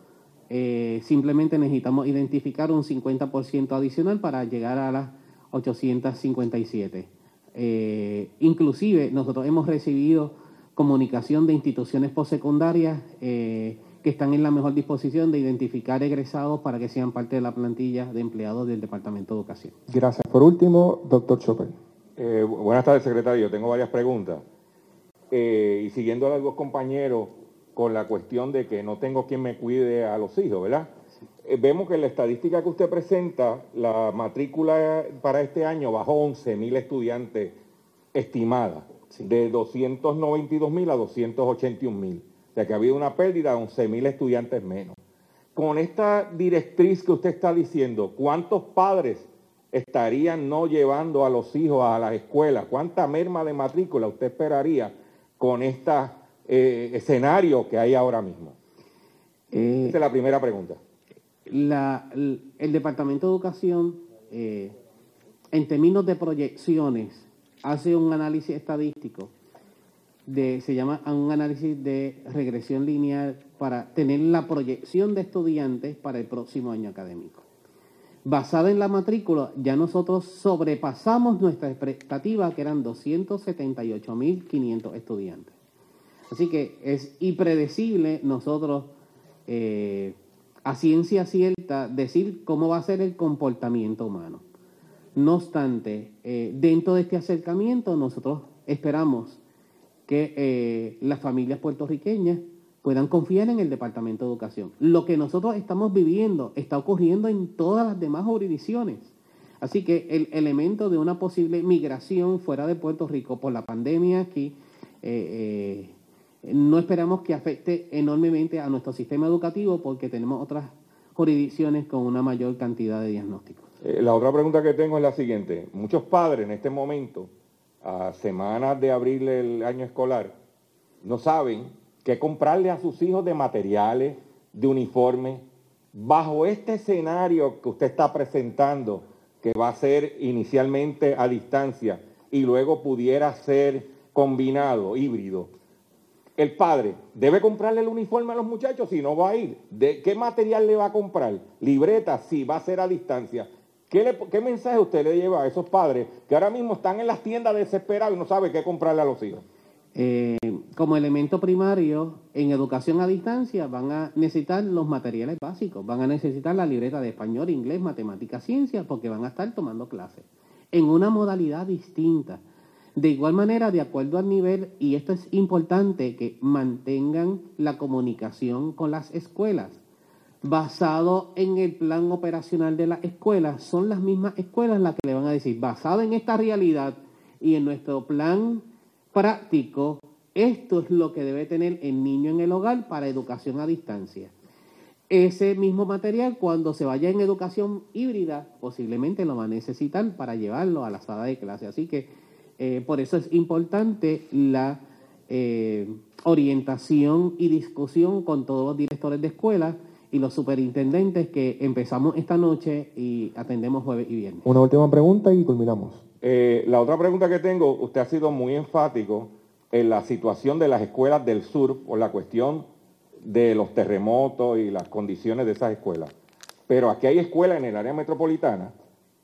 Eh, simplemente necesitamos identificar un 50% adicional para llegar a las 857. Eh, inclusive nosotros hemos recibido comunicación de instituciones postsecundarias eh, que están en la mejor disposición de identificar egresados para que sean parte de la plantilla de empleados del Departamento de Educación. Gracias. Por último, doctor Chopper. Eh, bu- buenas tardes, secretario. Tengo varias preguntas. Eh, y siguiendo a los dos compañeros con la cuestión de que no tengo quien me cuide a los hijos, ¿verdad? Eh, vemos que en la estadística que usted presenta, la matrícula para este año bajó 11 mil estudiantes estimada, de 292 mil a 281 mil. O sea que ha habido una pérdida de 11 mil estudiantes menos. Con esta directriz que usted está diciendo, ¿cuántos padres estarían no llevando a los hijos a las escuelas? ¿Cuánta merma de matrícula usted esperaría con este escenario que hay ahora mismo? Eh, Esa es la primera pregunta. la- el, el Departamento de Educación, eh, en términos de proyecciones, hace un análisis estadístico, de, se llama un análisis de regresión lineal para tener la proyección de estudiantes para el próximo año académico. Basada en la matrícula, ya nosotros sobrepasamos nuestra expectativa, que eran 278.500 estudiantes. Así que es impredecible nosotros, eh, a ciencia cierta, decir cómo va a ser el comportamiento humano. No obstante, eh, dentro de este acercamiento nosotros esperamos que eh, las familias puertorriqueñas puedan confiar en el Departamento de Educación. Lo que nosotros estamos viviendo está ocurriendo en todas las demás jurisdicciones. Así que el elemento de una posible migración fuera de Puerto Rico por la pandemia aquí, no esperamos que afecte enormemente a nuestro sistema educativo porque tenemos otras jurisdicciones con una mayor cantidad de diagnósticos. Eh, la otra pregunta que tengo es la siguiente. Muchos padres en este momento, a semanas de abrir el año escolar, no saben qué comprarle a sus hijos de materiales, de uniformes. Bajo este escenario que usted está presentando, que va a ser inicialmente a distancia y luego pudiera ser combinado, híbrido, el padre debe comprarle el uniforme a los muchachos si no va a ir. ¿De qué material le va a comprar? Libreta, si va a ser a distancia. ¿Qué, ¿Qué, mensaje usted le lleva a esos padres que ahora mismo están en las tiendas desesperados y no saben qué comprarle a los hijos? Eh, como elemento primario, en educación a distancia van a necesitar los materiales básicos, van a necesitar la libreta de español, inglés, matemáticas, ciencia, porque van a estar tomando clases en una modalidad distinta. De igual manera, de acuerdo al nivel, y esto es importante, que mantengan la comunicación con las escuelas. Basado en el plan operacional de las escuelas, son las mismas escuelas las que le van a decir, basado en esta realidad y en nuestro plan práctico, esto es lo que debe tener el niño en el hogar para educación a distancia. Ese mismo material, cuando se vaya en educación híbrida, posiblemente lo va a necesitar para llevarlo a la sala de clase. Así que eh, por eso es importante la eh, orientación y discusión con todos los directores de escuela y los superintendentes que empezamos esta noche y atendemos jueves y viernes. Una última pregunta y culminamos. Eh, la otra pregunta que tengo, usted ha sido muy enfático en la situación de las escuelas del sur por la cuestión de los terremotos y las condiciones de esas escuelas. Pero aquí hay escuelas en el área metropolitana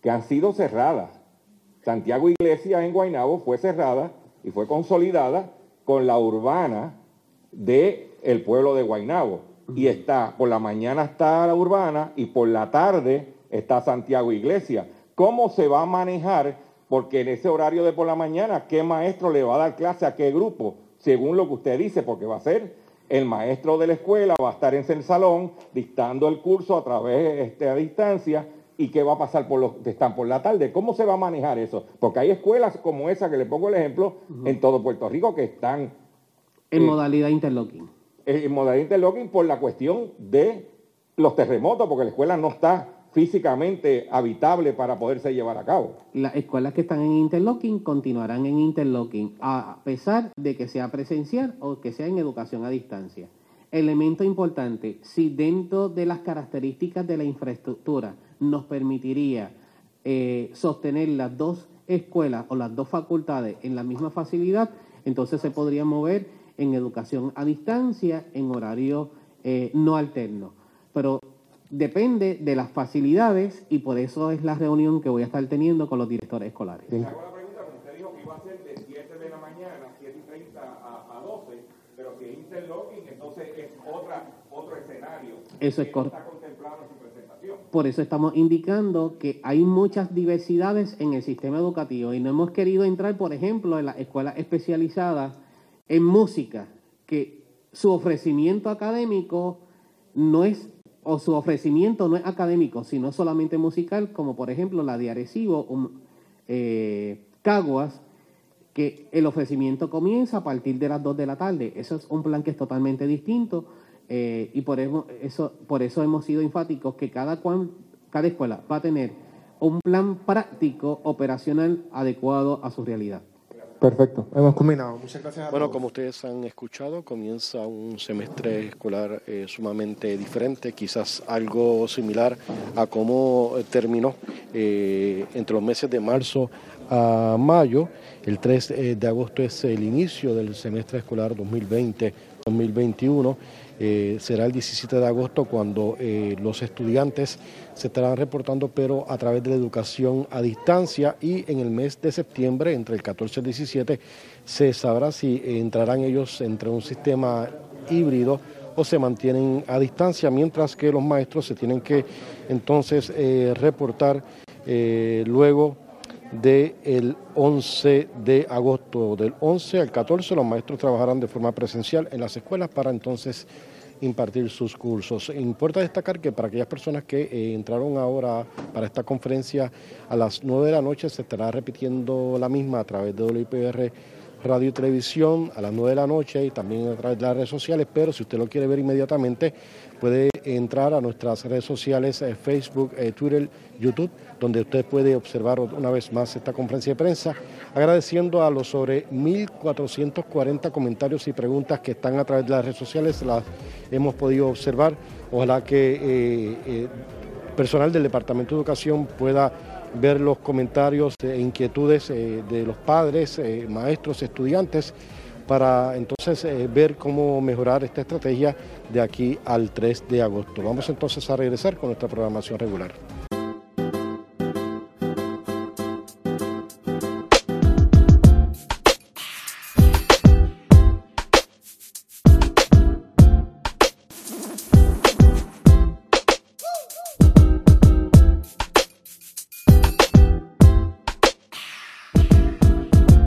que han sido cerradas. Santiago Iglesias en Guaynabo fue cerrada y fue consolidada con la urbana del el pueblo de Guaynabo. Y está, por la mañana está la urbana y por la tarde está Santiago Iglesias. ¿Cómo se va a manejar porque en ese horario de por la mañana, ¿qué maestro le va a dar clase a qué grupo? Según lo que usted dice, porque va a ser el maestro de la escuela, va a estar en el salón dictando el curso a través este, a distancia. ¿Y qué va a pasar por los que están por la tarde? ¿Cómo se va a manejar eso? Porque hay escuelas como esa, que le pongo el ejemplo, en todo Puerto Rico que están... En eh, modalidad interlocking. En modalidad interlocking por la cuestión de los terremotos, porque la escuela no está físicamente habitable para poderse llevar a cabo. Las escuelas que están en interlocking continuarán en interlocking, a pesar de que sea presencial o que sea en educación a distancia. Elemento importante, si dentro de las características de la infraestructura nos permitiría eh, sostener las dos escuelas o las dos facultades en la misma facilidad, entonces se podría mover en educación a distancia en horario eh, no alterno. Pero depende de las facilidades y por eso es la reunión que voy a estar teniendo con los directores escolares. Sí. Hago la pregunta, usted dijo que iba a ser de 7 de la mañana, 7 y 30 a, a 12, pero si es interlocking, entonces es otra, otro escenario. Eso es correcto. Está contemplado en su presentación. Por eso estamos indicando que hay muchas diversidades en el sistema educativo y no hemos querido entrar, por ejemplo, en las escuelas especializadas en música, que su ofrecimiento académico no es o su ofrecimiento no es académico, sino solamente musical, como por ejemplo la de Arecibo, eh, Caguas, que el ofrecimiento comienza a partir de las 2 de la tarde. Eso es un plan que es totalmente distinto eh, y por eso, por eso hemos sido enfáticos que cada, cada escuela va a tener un plan práctico operacional adecuado a su realidad. Perfecto, hemos culminado. Muchas gracias. A bueno, todos. como ustedes han escuchado, comienza un semestre escolar eh, sumamente diferente, quizás algo similar a cómo terminó eh, entre los meses de marzo a mayo. El 3 eh, de agosto es el inicio del semestre escolar 2020-2021. Eh, será el 17 de agosto cuando eh, los estudiantes se estarán reportando, pero a través de la educación a distancia y en el mes de septiembre, entre el 14 y el 17, se sabrá si entrarán ellos entre un sistema híbrido o se mantienen a distancia, mientras que los maestros se tienen que entonces eh, reportar luego del 11 de agosto. Del 11 al 14 los maestros trabajarán de forma presencial en las escuelas para entonces impartir sus cursos. Importa destacar que para aquellas personas que eh, entraron ahora para esta conferencia a las 9 de la noche se estará repitiendo la misma a través de WIPR radio y televisión a las 9 de la noche y también a través de las redes sociales, pero si usted lo quiere ver inmediatamente puede entrar a nuestras redes sociales, eh, Facebook, eh, Twitter, YouTube, donde usted puede observar una vez más esta conferencia de prensa, agradeciendo a los sobre 1.440 comentarios y preguntas que están a través de las redes sociales, las hemos podido observar. Ojalá que eh, personal del Departamento de Educación pueda ver los comentarios e inquietudes de los padres, maestros, estudiantes, para entonces ver cómo mejorar esta estrategia de aquí al 3 de agosto. Vamos entonces a regresar con nuestra programación regular.